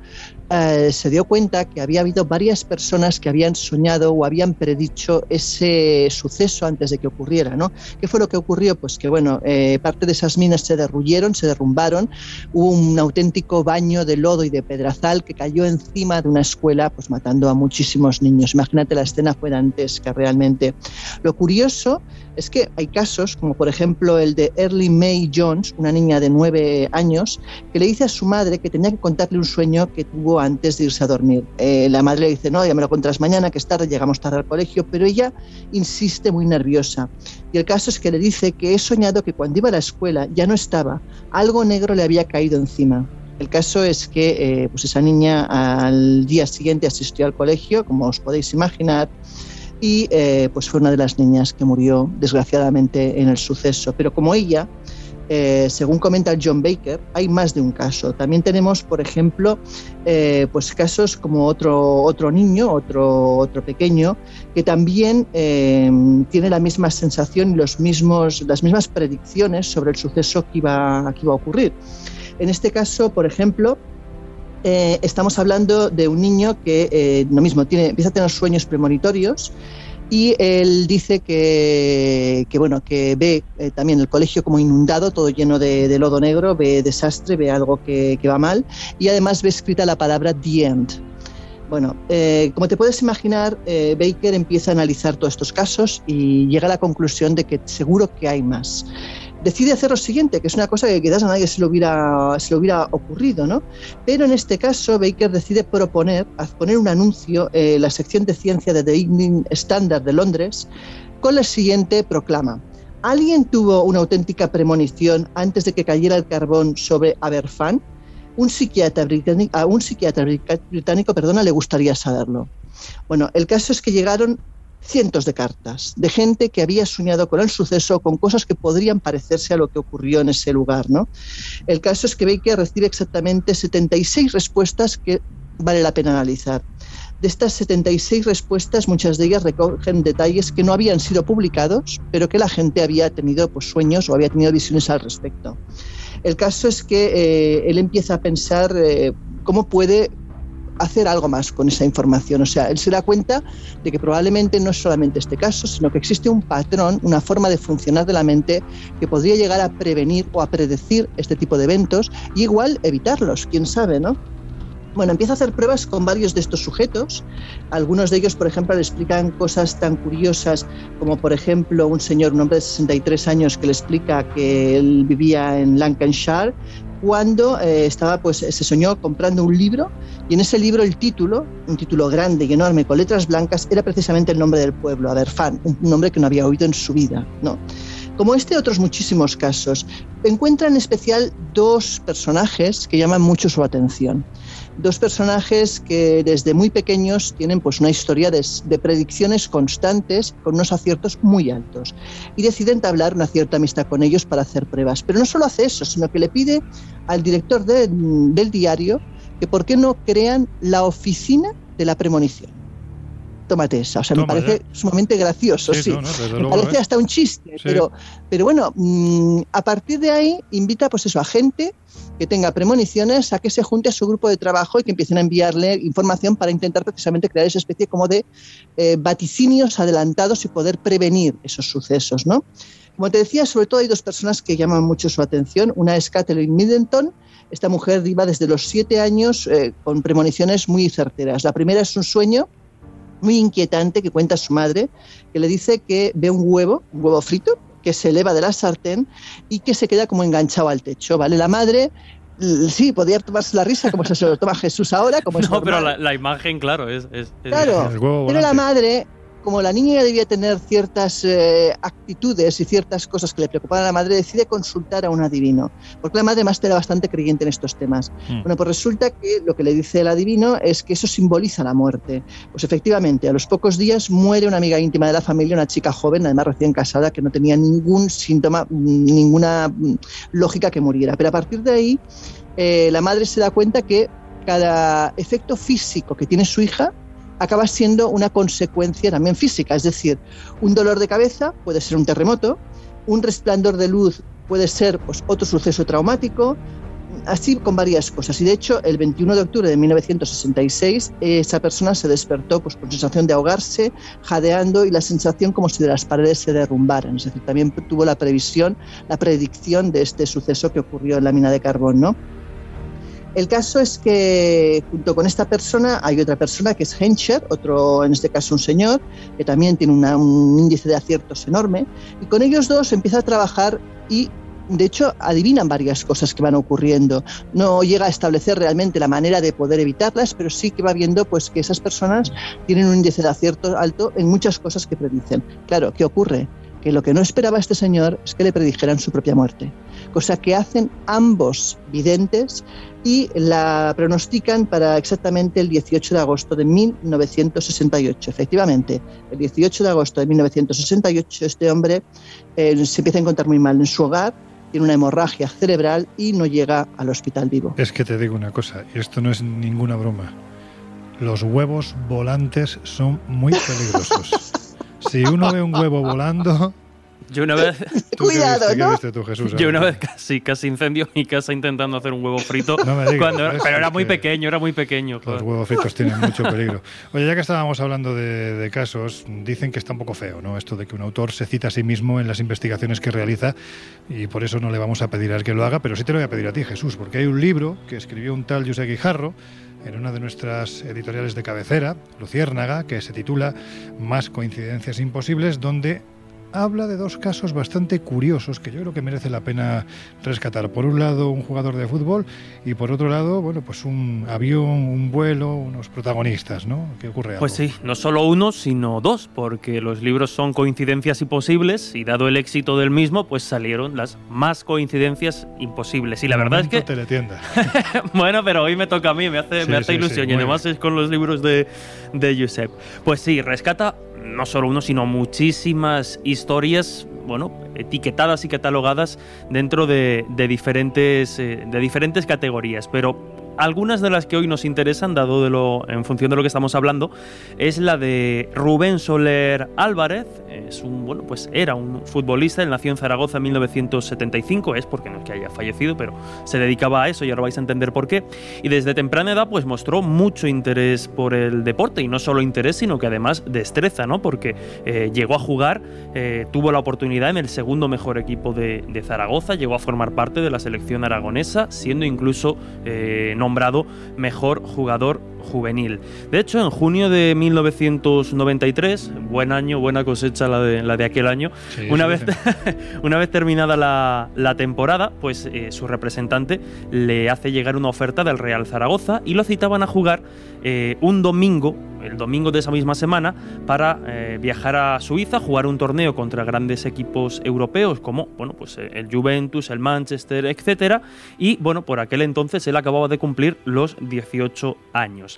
eh, se dio cuenta que había habido varias personas que habían soñado o habían predicho ese suceso antes de que ocurriera. ¿no? ¿Qué fue lo que ocurrió? Pues que bueno, eh, parte de esas minas se derruyeron, se derrumbaron, hubo un auténtico baño de lodo y de pedrazal que cayó encima de una escuela, pues matando a muchísimos niños. Imagínate la escena fue dantesca realmente. Lo curioso es que hay casos, como por ejemplo el de Early May Jones, una niña de nueve años, que le dice a su madre que tenía que contarle un sueño que tuvo antes de irse a dormir. Eh, la madre le dice, no, ya me lo contarás mañana, que es tarde, llegamos tarde al colegio, pero ella insiste muy nerviosa. Y el caso es que le dice que he soñado que cuando iba a la escuela ya no estaba, algo negro le había caído encima. El caso es que eh, pues esa niña al día siguiente asistió al colegio, como os podéis imaginar, y eh, pues fue una de las niñas que murió desgraciadamente en el suceso. Pero como ella, eh, según comenta John Baker, hay más de un caso. También tenemos, por ejemplo, pues casos como otro, otro niño, otro, otro pequeño, que también tiene la misma sensación y los mismos, las mismas predicciones sobre el suceso que iba, que iba a ocurrir. En este caso, por ejemplo, eh, estamos hablando de un niño que eh, lo mismo tiene, empieza a tener sueños premonitorios y él dice que, que, bueno que ve eh, también el colegio como inundado, todo lleno de, de lodo negro, ve desastre, ve algo que, que, va mal y además ve escrita la palabra the end. Bueno, eh, como te puedes imaginar, eh, Baker empieza a analizar todos estos casos y llega a la conclusión de que seguro que hay más decide hacer lo siguiente, que es una cosa que quizás a nadie se le hubiera, se le hubiera ocurrido, ¿no? Pero en este caso, Baker decide proponer, poner un anuncio en la sección de ciencia de The Evening Standard de Londres con la siguiente proclama. ¿Alguien tuvo una auténtica premonición antes de que cayera el carbón sobre Aberfan? Un psiquiatra británico, a un psiquiatra británico perdona, le gustaría saberlo. Bueno, el caso es que llegaron cientos de cartas de gente que había soñado con el suceso, con cosas que podrían parecerse a lo que ocurrió en ese lugar. ¿no? El caso es que Baker recibe exactamente 76 respuestas que vale la pena analizar. De estas 76 respuestas, muchas de ellas recogen detalles que no habían sido publicados, pero que la gente había tenido pues, sueños o había tenido visiones al respecto. El caso es que eh, él empieza a pensar eh, cómo puede hacer algo más con esa información. O sea, él se da cuenta de que probablemente no es solamente este caso, sino que existe un patrón, una forma de funcionar de la mente que podría llegar a prevenir o a predecir este tipo de eventos y igual evitarlos, quién sabe, ¿no? Bueno, empieza a hacer pruebas con varios de estos sujetos. Algunos de ellos, por ejemplo, le explican cosas tan curiosas como, por ejemplo, un señor, un hombre de 63 años, que le explica que él vivía en Lancashire cuando eh, estaba, pues, se soñó comprando un libro y en ese libro el título, un título grande y enorme con letras blancas, era precisamente el nombre del pueblo, Aberfan, un nombre que no había oído en su vida, ¿no? Como este, otros muchísimos casos. Encuentra en especial dos personajes que llaman mucho su atención. Dos personajes que desde muy pequeños tienen pues una historia de, predicciones constantes con unos aciertos muy altos y decide entablar una cierta amistad con ellos para hacer pruebas. Pero no solo hace eso, sino que le pide al director de, del diario que por qué no crean la oficina de la premonición tómate esa. O sea, Toma, me parece ya. sumamente gracioso, sí. sí. No, no, me parece ¿eh? hasta un chiste, sí. pero, pero bueno, mmm, a partir de ahí invita pues eso a gente que tenga premoniciones a que se junte a su grupo de trabajo y que empiecen a enviarle información para intentar precisamente crear esa especie como de eh, vaticinios adelantados y poder prevenir esos sucesos, ¿no? Como te decía, sobre todo hay dos personas que llaman mucho su atención. Una es Kathleen Middleton. Esta mujer iba desde los siete años eh, con premoniciones muy certeras. La primera es un sueño muy inquietante que cuenta su madre, que le dice que ve un huevo, un huevo frito, que se eleva de la sartén y que se queda como enganchado al techo, ¿vale? La madre sí, podría tomarse la risa como se lo toma Jesús ahora. Como no, pero la, la, imagen, claro, es... es, claro, es pero la madre como la niña debía tener ciertas eh, actitudes y ciertas cosas que le preocupaban a la madre, decide consultar a un adivino, porque la madre más era bastante creyente en estos temas. Mm. Bueno, pues resulta que lo que le dice el adivino es que eso simboliza la muerte. Pues efectivamente, a los pocos días muere una amiga íntima de la familia, una chica joven, además recién casada, que no tenía ningún síntoma, ninguna lógica que muriera. Pero a partir de ahí, eh, la madre se da cuenta que cada efecto físico que tiene su hija acaba siendo una consecuencia también física, es decir, un dolor de cabeza puede ser un terremoto, un resplandor de luz puede ser pues, otro suceso traumático, así con varias cosas. Y de hecho, el 21 de octubre de 1966, esa persona se despertó pues, con sensación de ahogarse, jadeando y la sensación como si de las paredes se derrumbaran. Es decir, también tuvo la previsión, la predicción de este suceso que ocurrió en la mina de carbón, ¿no? El caso es que junto con esta persona hay otra persona que es Henscher, otro, en este caso un señor, que también tiene un índice de aciertos enorme, y con ellos dos empieza a trabajar y de hecho adivinan varias cosas que van ocurriendo. No llega a establecer realmente la manera de poder evitarlas, pero sí que va viendo pues que esas personas tienen un índice de acierto alto en muchas cosas que predicen. Claro, ¿qué ocurre? Que lo que no esperaba este señor es que le predijeran su propia muerte, cosa que hacen ambos videntes y la pronostican para exactamente el 18 de agosto de 1968. Efectivamente, el 18 de agosto de 1968 este hombre eh, se empieza a encontrar muy mal en su hogar, tiene una hemorragia cerebral y no llega al hospital vivo. Es que te digo una cosa, y esto no es ninguna broma. Los huevos volantes son muy peligrosos. Si uno ve un huevo volando, Yo una vez. ¿tú qué viste, qué viste tú, Jesús? Yo una vez casi, casi incendio mi casa intentando hacer un huevo frito. No me digas, cuando pero era muy que pequeño, era muy pequeño. Los joder. huevos fritos tienen mucho peligro. Oye, ya que estábamos hablando de, de casos, dicen que está un poco feo, ¿no? Esto de que un autor se cita a sí mismo en las investigaciones que realiza y por eso no le vamos a pedir a él que lo haga, pero sí te lo voy a pedir a ti, Jesús, porque hay un libro que escribió un tal José Guijarro en una de nuestras editoriales de cabecera, Luciérnaga, que se titula Más coincidencias imposibles, donde habla de dos casos bastante curiosos que yo creo que merece la pena rescatar. Por un lado, un jugador de fútbol y por otro lado, bueno, pues un avión, un vuelo, unos protagonistas, ¿no? ¿Qué ocurre? Pues algo? sí, no solo uno, sino dos, porque los libros son coincidencias imposibles y dado el éxito del mismo, pues salieron las más coincidencias imposibles. Y la verdad es que, teletienda. bueno, pero hoy me toca a mí, me hace, Sí, me hace sí, sí, ilusión y muy además es con los libros de, de Josep. Pues sí, rescata no solo uno, sino muchísimas historias, bueno, etiquetadas y catalogadas dentro de, de diferentes, eh, de diferentes categorías, pero algunas de las que hoy nos interesan, dado en función de lo que estamos hablando, es la de Rubén Soler Álvarez. Es un, bueno, pues era un futbolista, él nació en Zaragoza en 1975, es porque no es que haya fallecido, pero se dedicaba a eso y ahora vais a entender por qué. Y desde temprana edad, pues mostró mucho interés por el deporte y no solo interés, sino que además destreza, ¿no? Porque eh, llegó a jugar, eh, tuvo la oportunidad en el segundo mejor equipo de, de Zaragoza, llegó a formar parte de la selección aragonesa, siendo incluso eh, nombrado mejor jugador juvenil. De hecho, en junio de 1993, buen año, buena cosecha la de, la de aquel año, Sí, una, vez, una vez terminada la, la temporada, pues eh, su representante le hace llegar una oferta del Real Zaragoza y lo citaban a jugar eh, un domingo, el domingo de esa misma semana, para eh, viajar a Suiza, jugar un torneo contra grandes equipos europeos como bueno, pues, el Juventus, el Manchester, etcétera. Y bueno, por aquel entonces él acababa de cumplir los 18 años.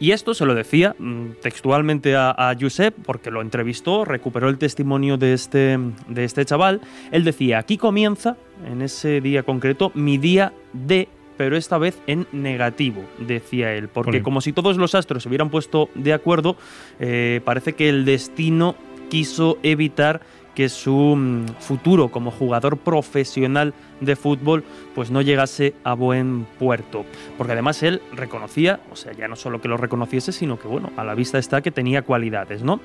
Y esto se lo decía mm, textualmente a, a Josep, porque lo entrevistó, recuperó el testimonio de este, de este chaval. Él decía, aquí comienza, en ese día concreto, mi día de pero esta vez en negativo, decía él, porque como si todos los astros se hubieran puesto de acuerdo, eh, parece que el destino quiso evitar que su mm, futuro como jugador profesional de fútbol pues no llegase a buen puerto. Porque además él reconocía, o sea, ya no solo que lo reconociese, sino que bueno, a la vista está que tenía cualidades, ¿no?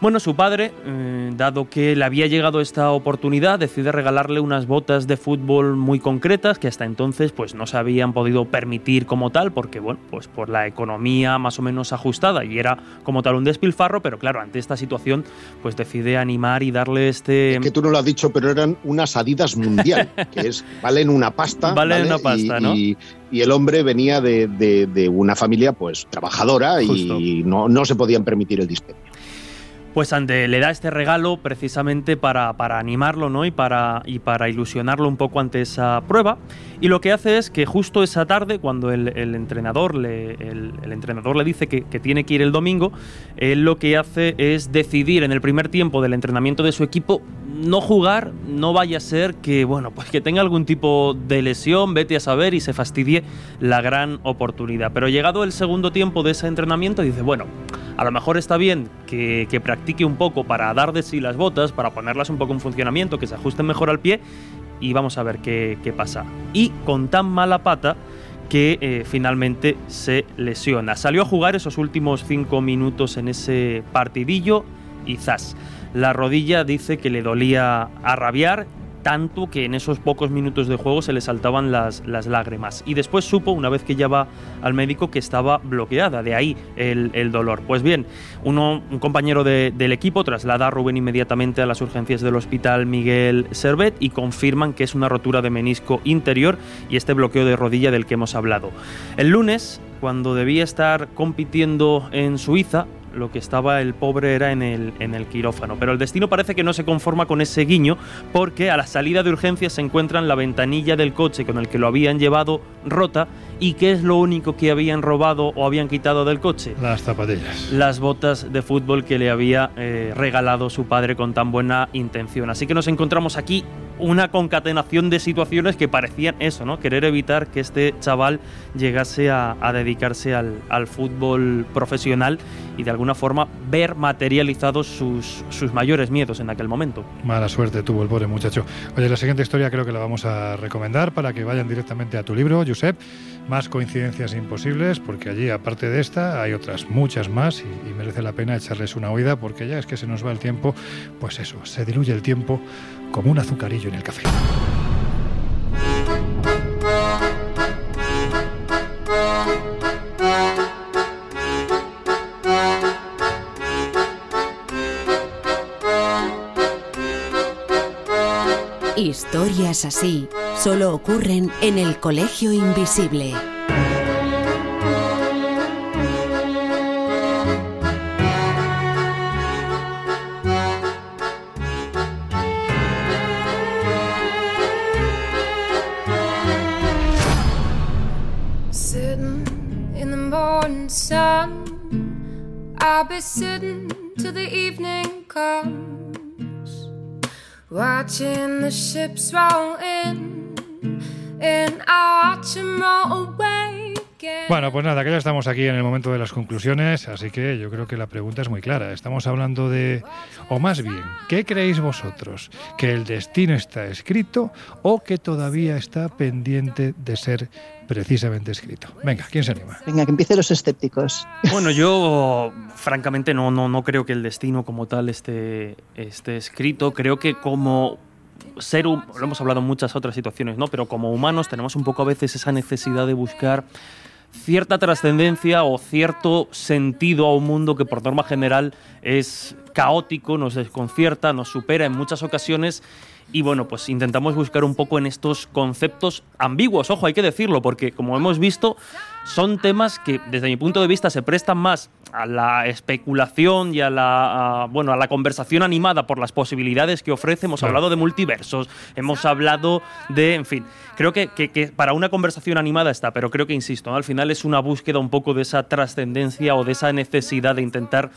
Bueno, su padre, eh, dado que le había llegado esta oportunidad, decide regalarle unas botas de fútbol muy concretas que hasta entonces pues no se habían podido permitir como tal, porque bueno, pues por la economía más o menos ajustada y era como tal un despilfarro, pero claro, ante esta situación pues decide animar y darle este... Que tú no lo has dicho, pero eran unas Adidas Mundial, que es valen una pasta. Valen ¿vale? una pasta, y, ¿no? Y, y el hombre venía de, de- de una familia pues trabajadora Justo. y no, no se podían permitir el dispendio. Pues ante, le da este regalo precisamente para, para animarlo ¿no? y, para, y para ilusionarlo un poco ante esa prueba. Y lo que hace es que justo esa tarde, cuando el, entrenador, le, el entrenador le dice que, que, tiene que ir el domingo, él lo que hace es decidir en el primer tiempo del entrenamiento de su equipo no jugar, no vaya a ser que, bueno, pues que tenga algún tipo de lesión, vete a saber y se fastidie la gran oportunidad. Pero llegado el segundo tiempo de ese entrenamiento, dice, bueno, a lo mejor está bien que, que practique un poco para dar de sí las botas, para ponerlas un poco en funcionamiento, que se ajusten mejor al pie y vamos a ver qué, qué pasa. Y con tan mala pata que eh, finalmente se lesiona. Salió a jugar esos últimos cinco minutos en ese partidillo y zas. La rodilla dice que le dolía a rabiar tanto que en esos pocos minutos de juego se le saltaban las, las, lágrimas. Y después supo, una vez que ya va al médico, que estaba bloqueada, de ahí el, el dolor. Pues bien, uno, un compañero de, del equipo traslada a Rubén inmediatamente a las urgencias del hospital Miguel Servet y confirman que es una rotura de menisco interior y este bloqueo de rodilla del que hemos hablado. El lunes, cuando debía estar compitiendo en Suiza, lo que estaba el pobre era en el, en el quirófano. Pero el destino parece que no se conforma con ese guiño porque a la salida de urgencias se encuentran la ventanilla del coche con el que lo habían llevado rota y qué es lo único que habían robado o habían quitado del coche. Las zapatillas. Las botas de fútbol que le había eh, regalado su padre con tan buena intención. Así que nos encontramos aquí una concatenación de situaciones que parecían eso, ¿no? Querer evitar que este chaval llegase a, a dedicarse al, al, fútbol profesional y de alguna forma ver materializados sus, sus, mayores miedos en aquel momento. Mala suerte tuvo el pobre muchacho. Oye, la siguiente historia creo que la vamos a recomendar para que vayan directamente a tu libro, Josep. Más coincidencias imposibles, porque allí, aparte de esta, hay otras muchas más y, merece la pena echarles una oída porque ya es que se nos va el tiempo, pues eso, se diluye el tiempo como un azucarillo en el café. Historias así solo ocurren en el Colegio Invisible. I'll be sitting till the evening comes, watching the ships roll in, and I watch them roll away. Bueno, pues nada, que ya estamos aquí en el momento de las conclusiones, así que yo creo que la pregunta es muy clara. Estamos hablando de, o más bien, ¿qué creéis vosotros? ¿Que el destino está escrito o que todavía está pendiente de ser precisamente escrito. Venga, ¿quién se anima? Venga, que empiecen los escépticos. Bueno, yo francamente no, no, no creo que el destino como tal esté, esté escrito. Creo que como ser, lo hemos hablado en muchas otras situaciones, ¿no? Pero como humanos tenemos un poco a veces esa necesidad de buscar cierta trascendencia o cierto sentido a un mundo que por norma general es caótico, nos desconcierta, nos supera en muchas ocasiones y bueno, pues intentamos buscar un poco en estos conceptos ambiguos, ojo, hay que decirlo, porque como hemos visto, son temas que desde mi punto de vista se prestan más a la especulación y a la, a, bueno, a la conversación animada por las posibilidades que ofrece. Hemos hablado de multiversos, hemos hablado de, en fin, creo que, que, que, para una conversación animada está, pero creo que, insisto, ¿no? al final es una búsqueda un poco de esa trascendencia o de esa necesidad de intentar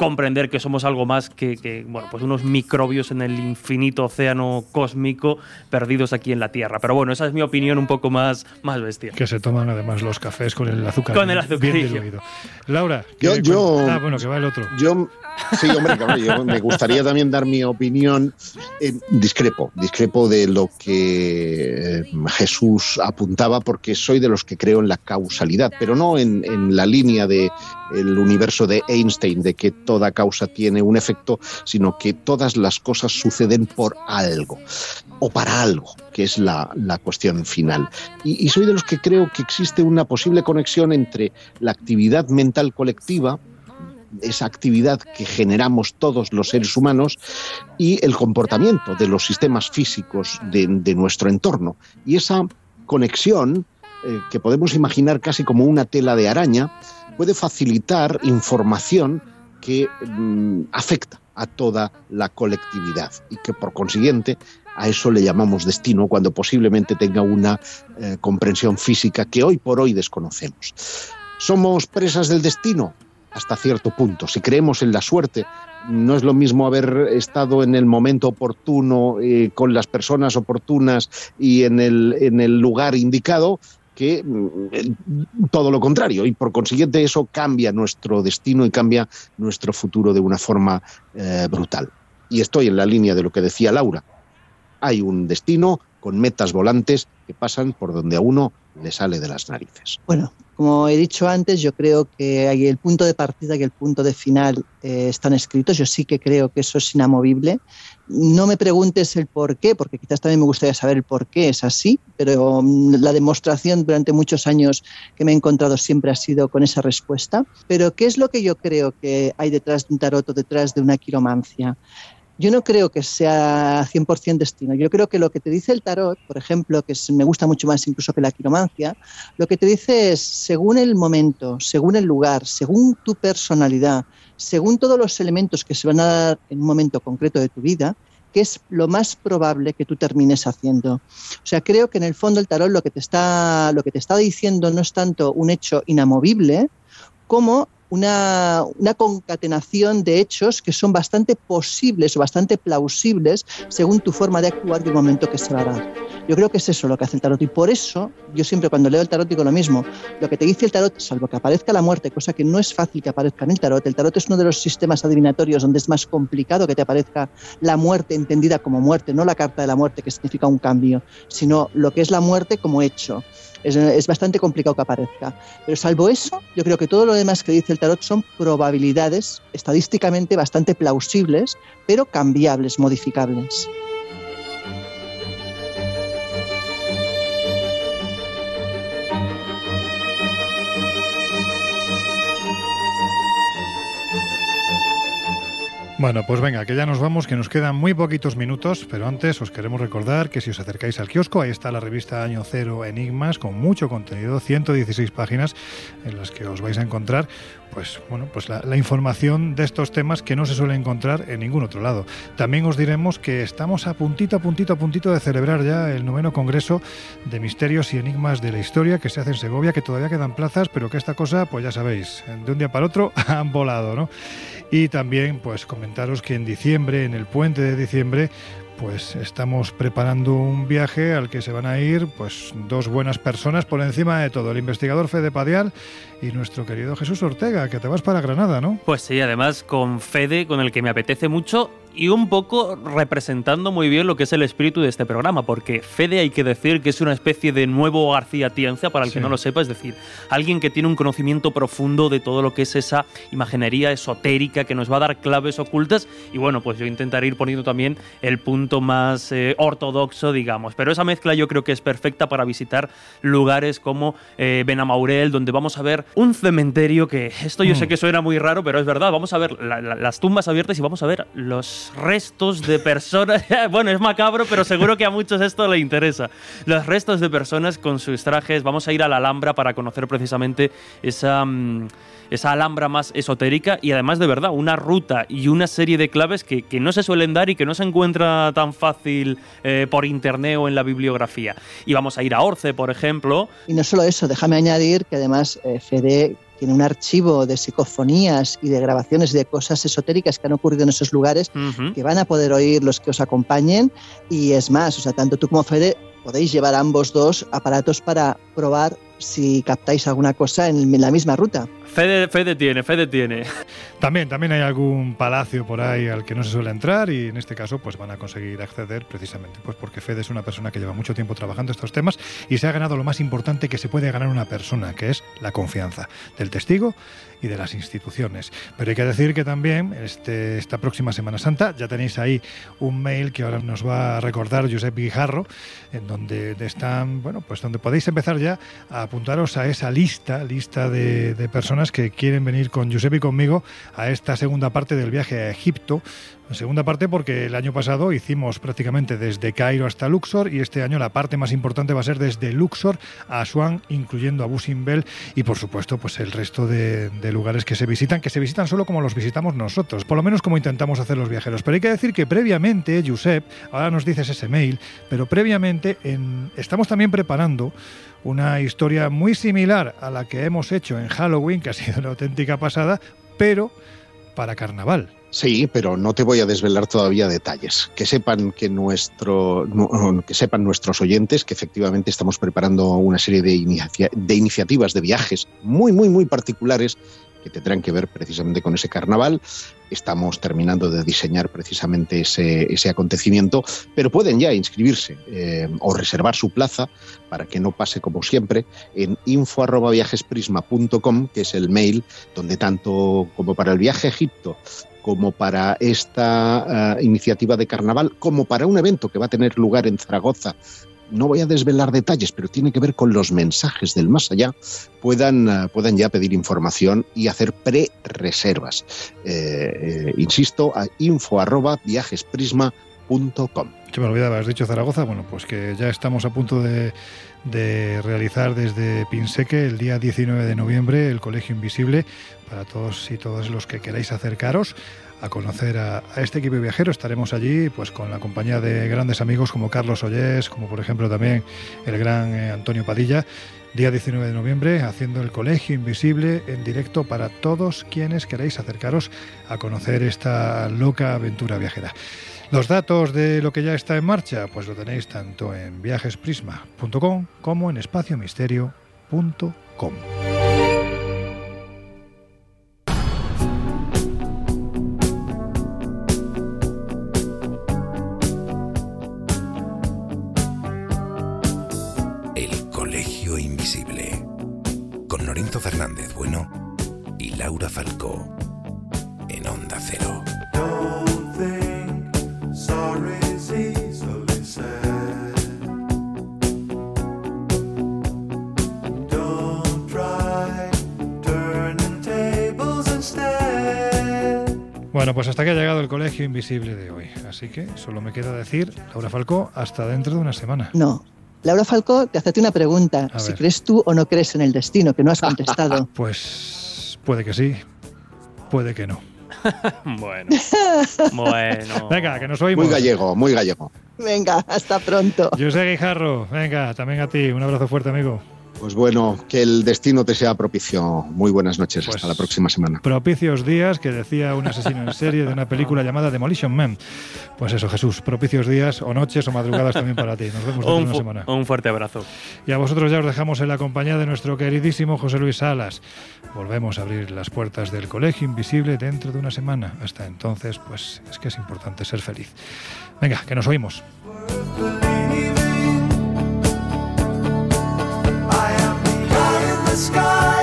comprender que somos algo más que, que, bueno, pues unos microbios en el infinito océano cósmico perdidos aquí en la Tierra. Pero bueno, esa es mi opinión un poco más, más bestia. Que se toman además los cafés con el azúcar. Con el azúcar. Laura. Yo, yo, ah, bueno, que va el otro. Yo, sí, hombre, claro, yo me gustaría también dar mi opinión. Eh, discrepo, discrepo de lo que eh, Jesús apuntaba, porque soy de los que creo en la causalidad, pero no en, la línea de el universo de Einstein, de que toda causa tiene un efecto, sino que todas las cosas suceden por algo o para algo, que es la, la cuestión final. Y, soy de los que creo que existe una posible conexión entre la actividad mental colectiva, esa actividad que generamos todos los seres humanos, y el comportamiento de los sistemas físicos de, nuestro entorno. Y esa conexión, eh, que podemos imaginar casi como una tela de araña, puede facilitar información que mm, afecta a toda la colectividad y que por consiguiente a eso le llamamos destino cuando posiblemente tenga una eh, comprensión física que hoy por hoy desconocemos. ¿Somos presas del destino? Hasta cierto punto. Si creemos en la suerte, no es lo mismo haber estado en el momento oportuno, eh, con las personas oportunas y en el, en el lugar indicado, que mm, todo lo contrario. Y por consiguiente eso cambia nuestro destino y cambia nuestro futuro de una forma eh, brutal. Y estoy en la línea de lo que decía Laura. Hay un destino con metas volantes que pasan por donde a uno le sale de las narices. Bueno, como he dicho antes, yo creo que el punto de partida y el punto de final eh, están escritos. Yo sí que creo que eso es inamovible. No me preguntes el por qué, porque quizás también me gustaría saber el por qué es así, pero mm, la demostración durante muchos años que me he encontrado siempre ha sido con esa respuesta. Pero ¿qué es lo que yo creo que hay detrás de un tarot o detrás de una quiromancia? Yo no creo que sea 100% destino. Yo creo que lo que te dice el tarot, por ejemplo, que me gusta mucho más incluso que la quiromancia, lo que te dice es, según el momento, según el lugar, según tu personalidad, según todos los elementos que se van a dar en un momento concreto de tu vida, que es lo más probable que tú termines haciendo. O sea, creo que en el fondo el tarot lo que te está, lo que te está diciendo no es tanto un hecho inamovible como una, una, concatenación de hechos que son bastante posibles o bastante plausibles según tu forma de actuar y el momento que se va a dar. Yo creo que es eso lo que hace el tarot y por eso yo siempre cuando leo el tarot digo lo mismo. Lo que te dice el tarot, salvo que aparezca la muerte, cosa que no es fácil que aparezca en el tarot, el tarot es uno de los sistemas adivinatorios donde es más complicado que te aparezca la muerte entendida como muerte, no la carta de la muerte que significa un cambio, sino lo que es la muerte como hecho es, bastante complicado que aparezca. Pero salvo eso, yo creo que todo lo demás que dice el tarot son probabilidades estadísticamente bastante plausibles, pero cambiables, modificables. Bueno, pues venga, que ya nos vamos, que nos quedan muy poquitos minutos, pero antes os queremos recordar que si os acercáis al kiosco, ahí está la revista Año Cero Enigmas, con mucho contenido, 116 páginas en las que os vais a encontrar pues bueno, pues la, información de estos temas que no se suele encontrar en ningún otro lado. También os diremos que estamos a puntito, a puntito, a puntito de celebrar ya el noveno congreso de misterios y enigmas de la historia que se hace en Segovia, que todavía quedan plazas, pero que esta cosa, pues ya sabéis, de un día para otro han volado, ¿no? Y también, pues comentaros que en diciembre, en el puente de diciembre, pues estamos preparando un viaje al que se van a ir pues dos buenas personas por encima de todo, el investigador Fede Padial y nuestro querido Jesús Ortega, que te vas para Granada, ¿no? Pues sí, además con Fede, con el que me apetece mucho y un poco representando muy bien lo que es el espíritu de este programa, porque Fede hay que decir que es una especie de nuevo García Tienza, para el que no lo sepa, es decir, alguien que tiene un conocimiento profundo de todo lo que es esa imaginería esotérica que nos va a dar claves ocultas y bueno, pues yo intentaré ir poniendo también el punto más eh, ortodoxo, digamos, pero esa mezcla yo creo que es perfecta para visitar lugares como eh, Benamaurel, donde vamos a ver un cementerio que esto yo sé mm. que suena muy raro, pero es verdad, vamos a ver las tumbas abiertas y vamos a ver los restos de personas. bueno, es macabro, pero seguro que a muchos esto le interesa. Los restos de personas con sus trajes. Vamos a ir a la Alhambra para conocer precisamente esa. Mm, esa alhambra más esotérica y además de verdad una ruta y una serie de claves que, no se suelen dar y que no se encuentra tan fácil eh, por internet o en la bibliografía. Y vamos a ir a Orce, por ejemplo. Y no solo eso, déjame añadir que además eh, Fede tiene un archivo de psicofonías y de grabaciones de cosas esotéricas que han ocurrido en esos lugares que van a poder oír los que os acompañen. Y es más, o sea, tanto tú como Fede podéis llevar ambos dos aparatos para probar si captáis alguna cosa en la misma ruta. Fede, Fede tiene, Fede tiene. También, también hay algún palacio por ahí al que no se suele entrar y en este caso pues van a conseguir acceder precisamente pues porque Fede es una persona que lleva mucho tiempo trabajando estos temas y se ha ganado lo más importante que se puede ganar una persona, que es la confianza del testigo y de las instituciones. Pero hay que decir que también este, esta próxima Semana Santa ya tenéis ahí un mail que ahora nos va a recordar Josep Guijarro, en donde están, bueno, pues donde podéis empezar ya a apuntaros a esa lista, lista de, personas que quieren venir con Josep y conmigo a esta segunda parte del viaje a Egipto En segunda parte porque el año pasado hicimos prácticamente desde Cairo hasta Luxor y este año la parte más importante va a ser desde Luxor a Asuán, incluyendo a Busimbel y por supuesto pues el resto de, de lugares que se visitan, que se visitan solo como los visitamos nosotros, por lo menos como intentamos hacer los viajeros. Pero hay que decir que previamente, Josep, ahora nos dices ese mail, pero previamente en- estamos también preparando una historia muy similar a la que hemos hecho en Halloween, que ha sido una auténtica pasada, pero para carnaval. Sí, pero no te voy a desvelar todavía detalles. Que sepan que nuestro, nu- que sepan nuestros oyentes que efectivamente estamos preparando una serie de iniciativas de viajes muy, muy, muy particulares que tendrán que ver precisamente con ese carnaval. Estamos terminando de diseñar precisamente ese, ese acontecimiento, pero pueden ya inscribirse eh, o reservar su plaza para que no pase como siempre en info@viajesprisma.com, que es el mail donde tanto como para el viaje a Egipto como para esta eh, iniciativa de carnaval, como para un evento que va a tener lugar en Zaragoza. No voy a desvelar detalles, pero tiene que ver con los mensajes del más allá, puedan, eh, puedan ya pedir información y hacer pre-reservas. Eh, insisto, a info.viajesprisma.com. Se me olvidaba, has dicho Zaragoza, bueno, pues que ya estamos a punto de, realizar desde Pinseque el día 19 de noviembre el Colegio Invisible para todos y todas los que queráis acercaros a conocer a, a este equipo viajero. Estaremos allí pues con la compañía de grandes amigos como Carlos Ollés, como por ejemplo también el gran eh, Antonio Padilla. Día 19 de noviembre, haciendo el Colegio Invisible en directo para todos quienes queráis acercaros a conocer esta loca aventura viajera. Los datos de lo que ya está en marcha, pues lo tenéis tanto en viajesprisma.com como en espaciomisterio.com. pues hasta que ha llegado el Colegio Invisible de hoy. Así que solo me queda decir, Laura Falcó, hasta dentro de una semana. No. Laura Falcó, te hacerte una pregunta. A Si ver. crees tú o no crees en el destino, que no has contestado. Pues puede que sí, puede que no. bueno. Bueno. Venga, que nos oímos. Muy gallego, muy gallego. Venga, hasta pronto. José Guijarro, venga, también a ti. Un abrazo fuerte, amigo. Pues bueno, que el destino te sea propicio. Muy buenas noches, hasta la próxima semana. Propicios días, que decía un asesino en serie de una película llamada Demolition Man. Pues eso, Jesús, propicios días o noches o madrugadas también para ti. Nos vemos dentro de Un, una semana. un fuerte abrazo. Y a vosotros ya os dejamos en la compañía de nuestro queridísimo José Luis Salas. Volvemos a abrir las puertas del Colegio Invisible dentro de una semana. Hasta entonces, pues es que es importante ser feliz. Venga, que nos oímos. The sky,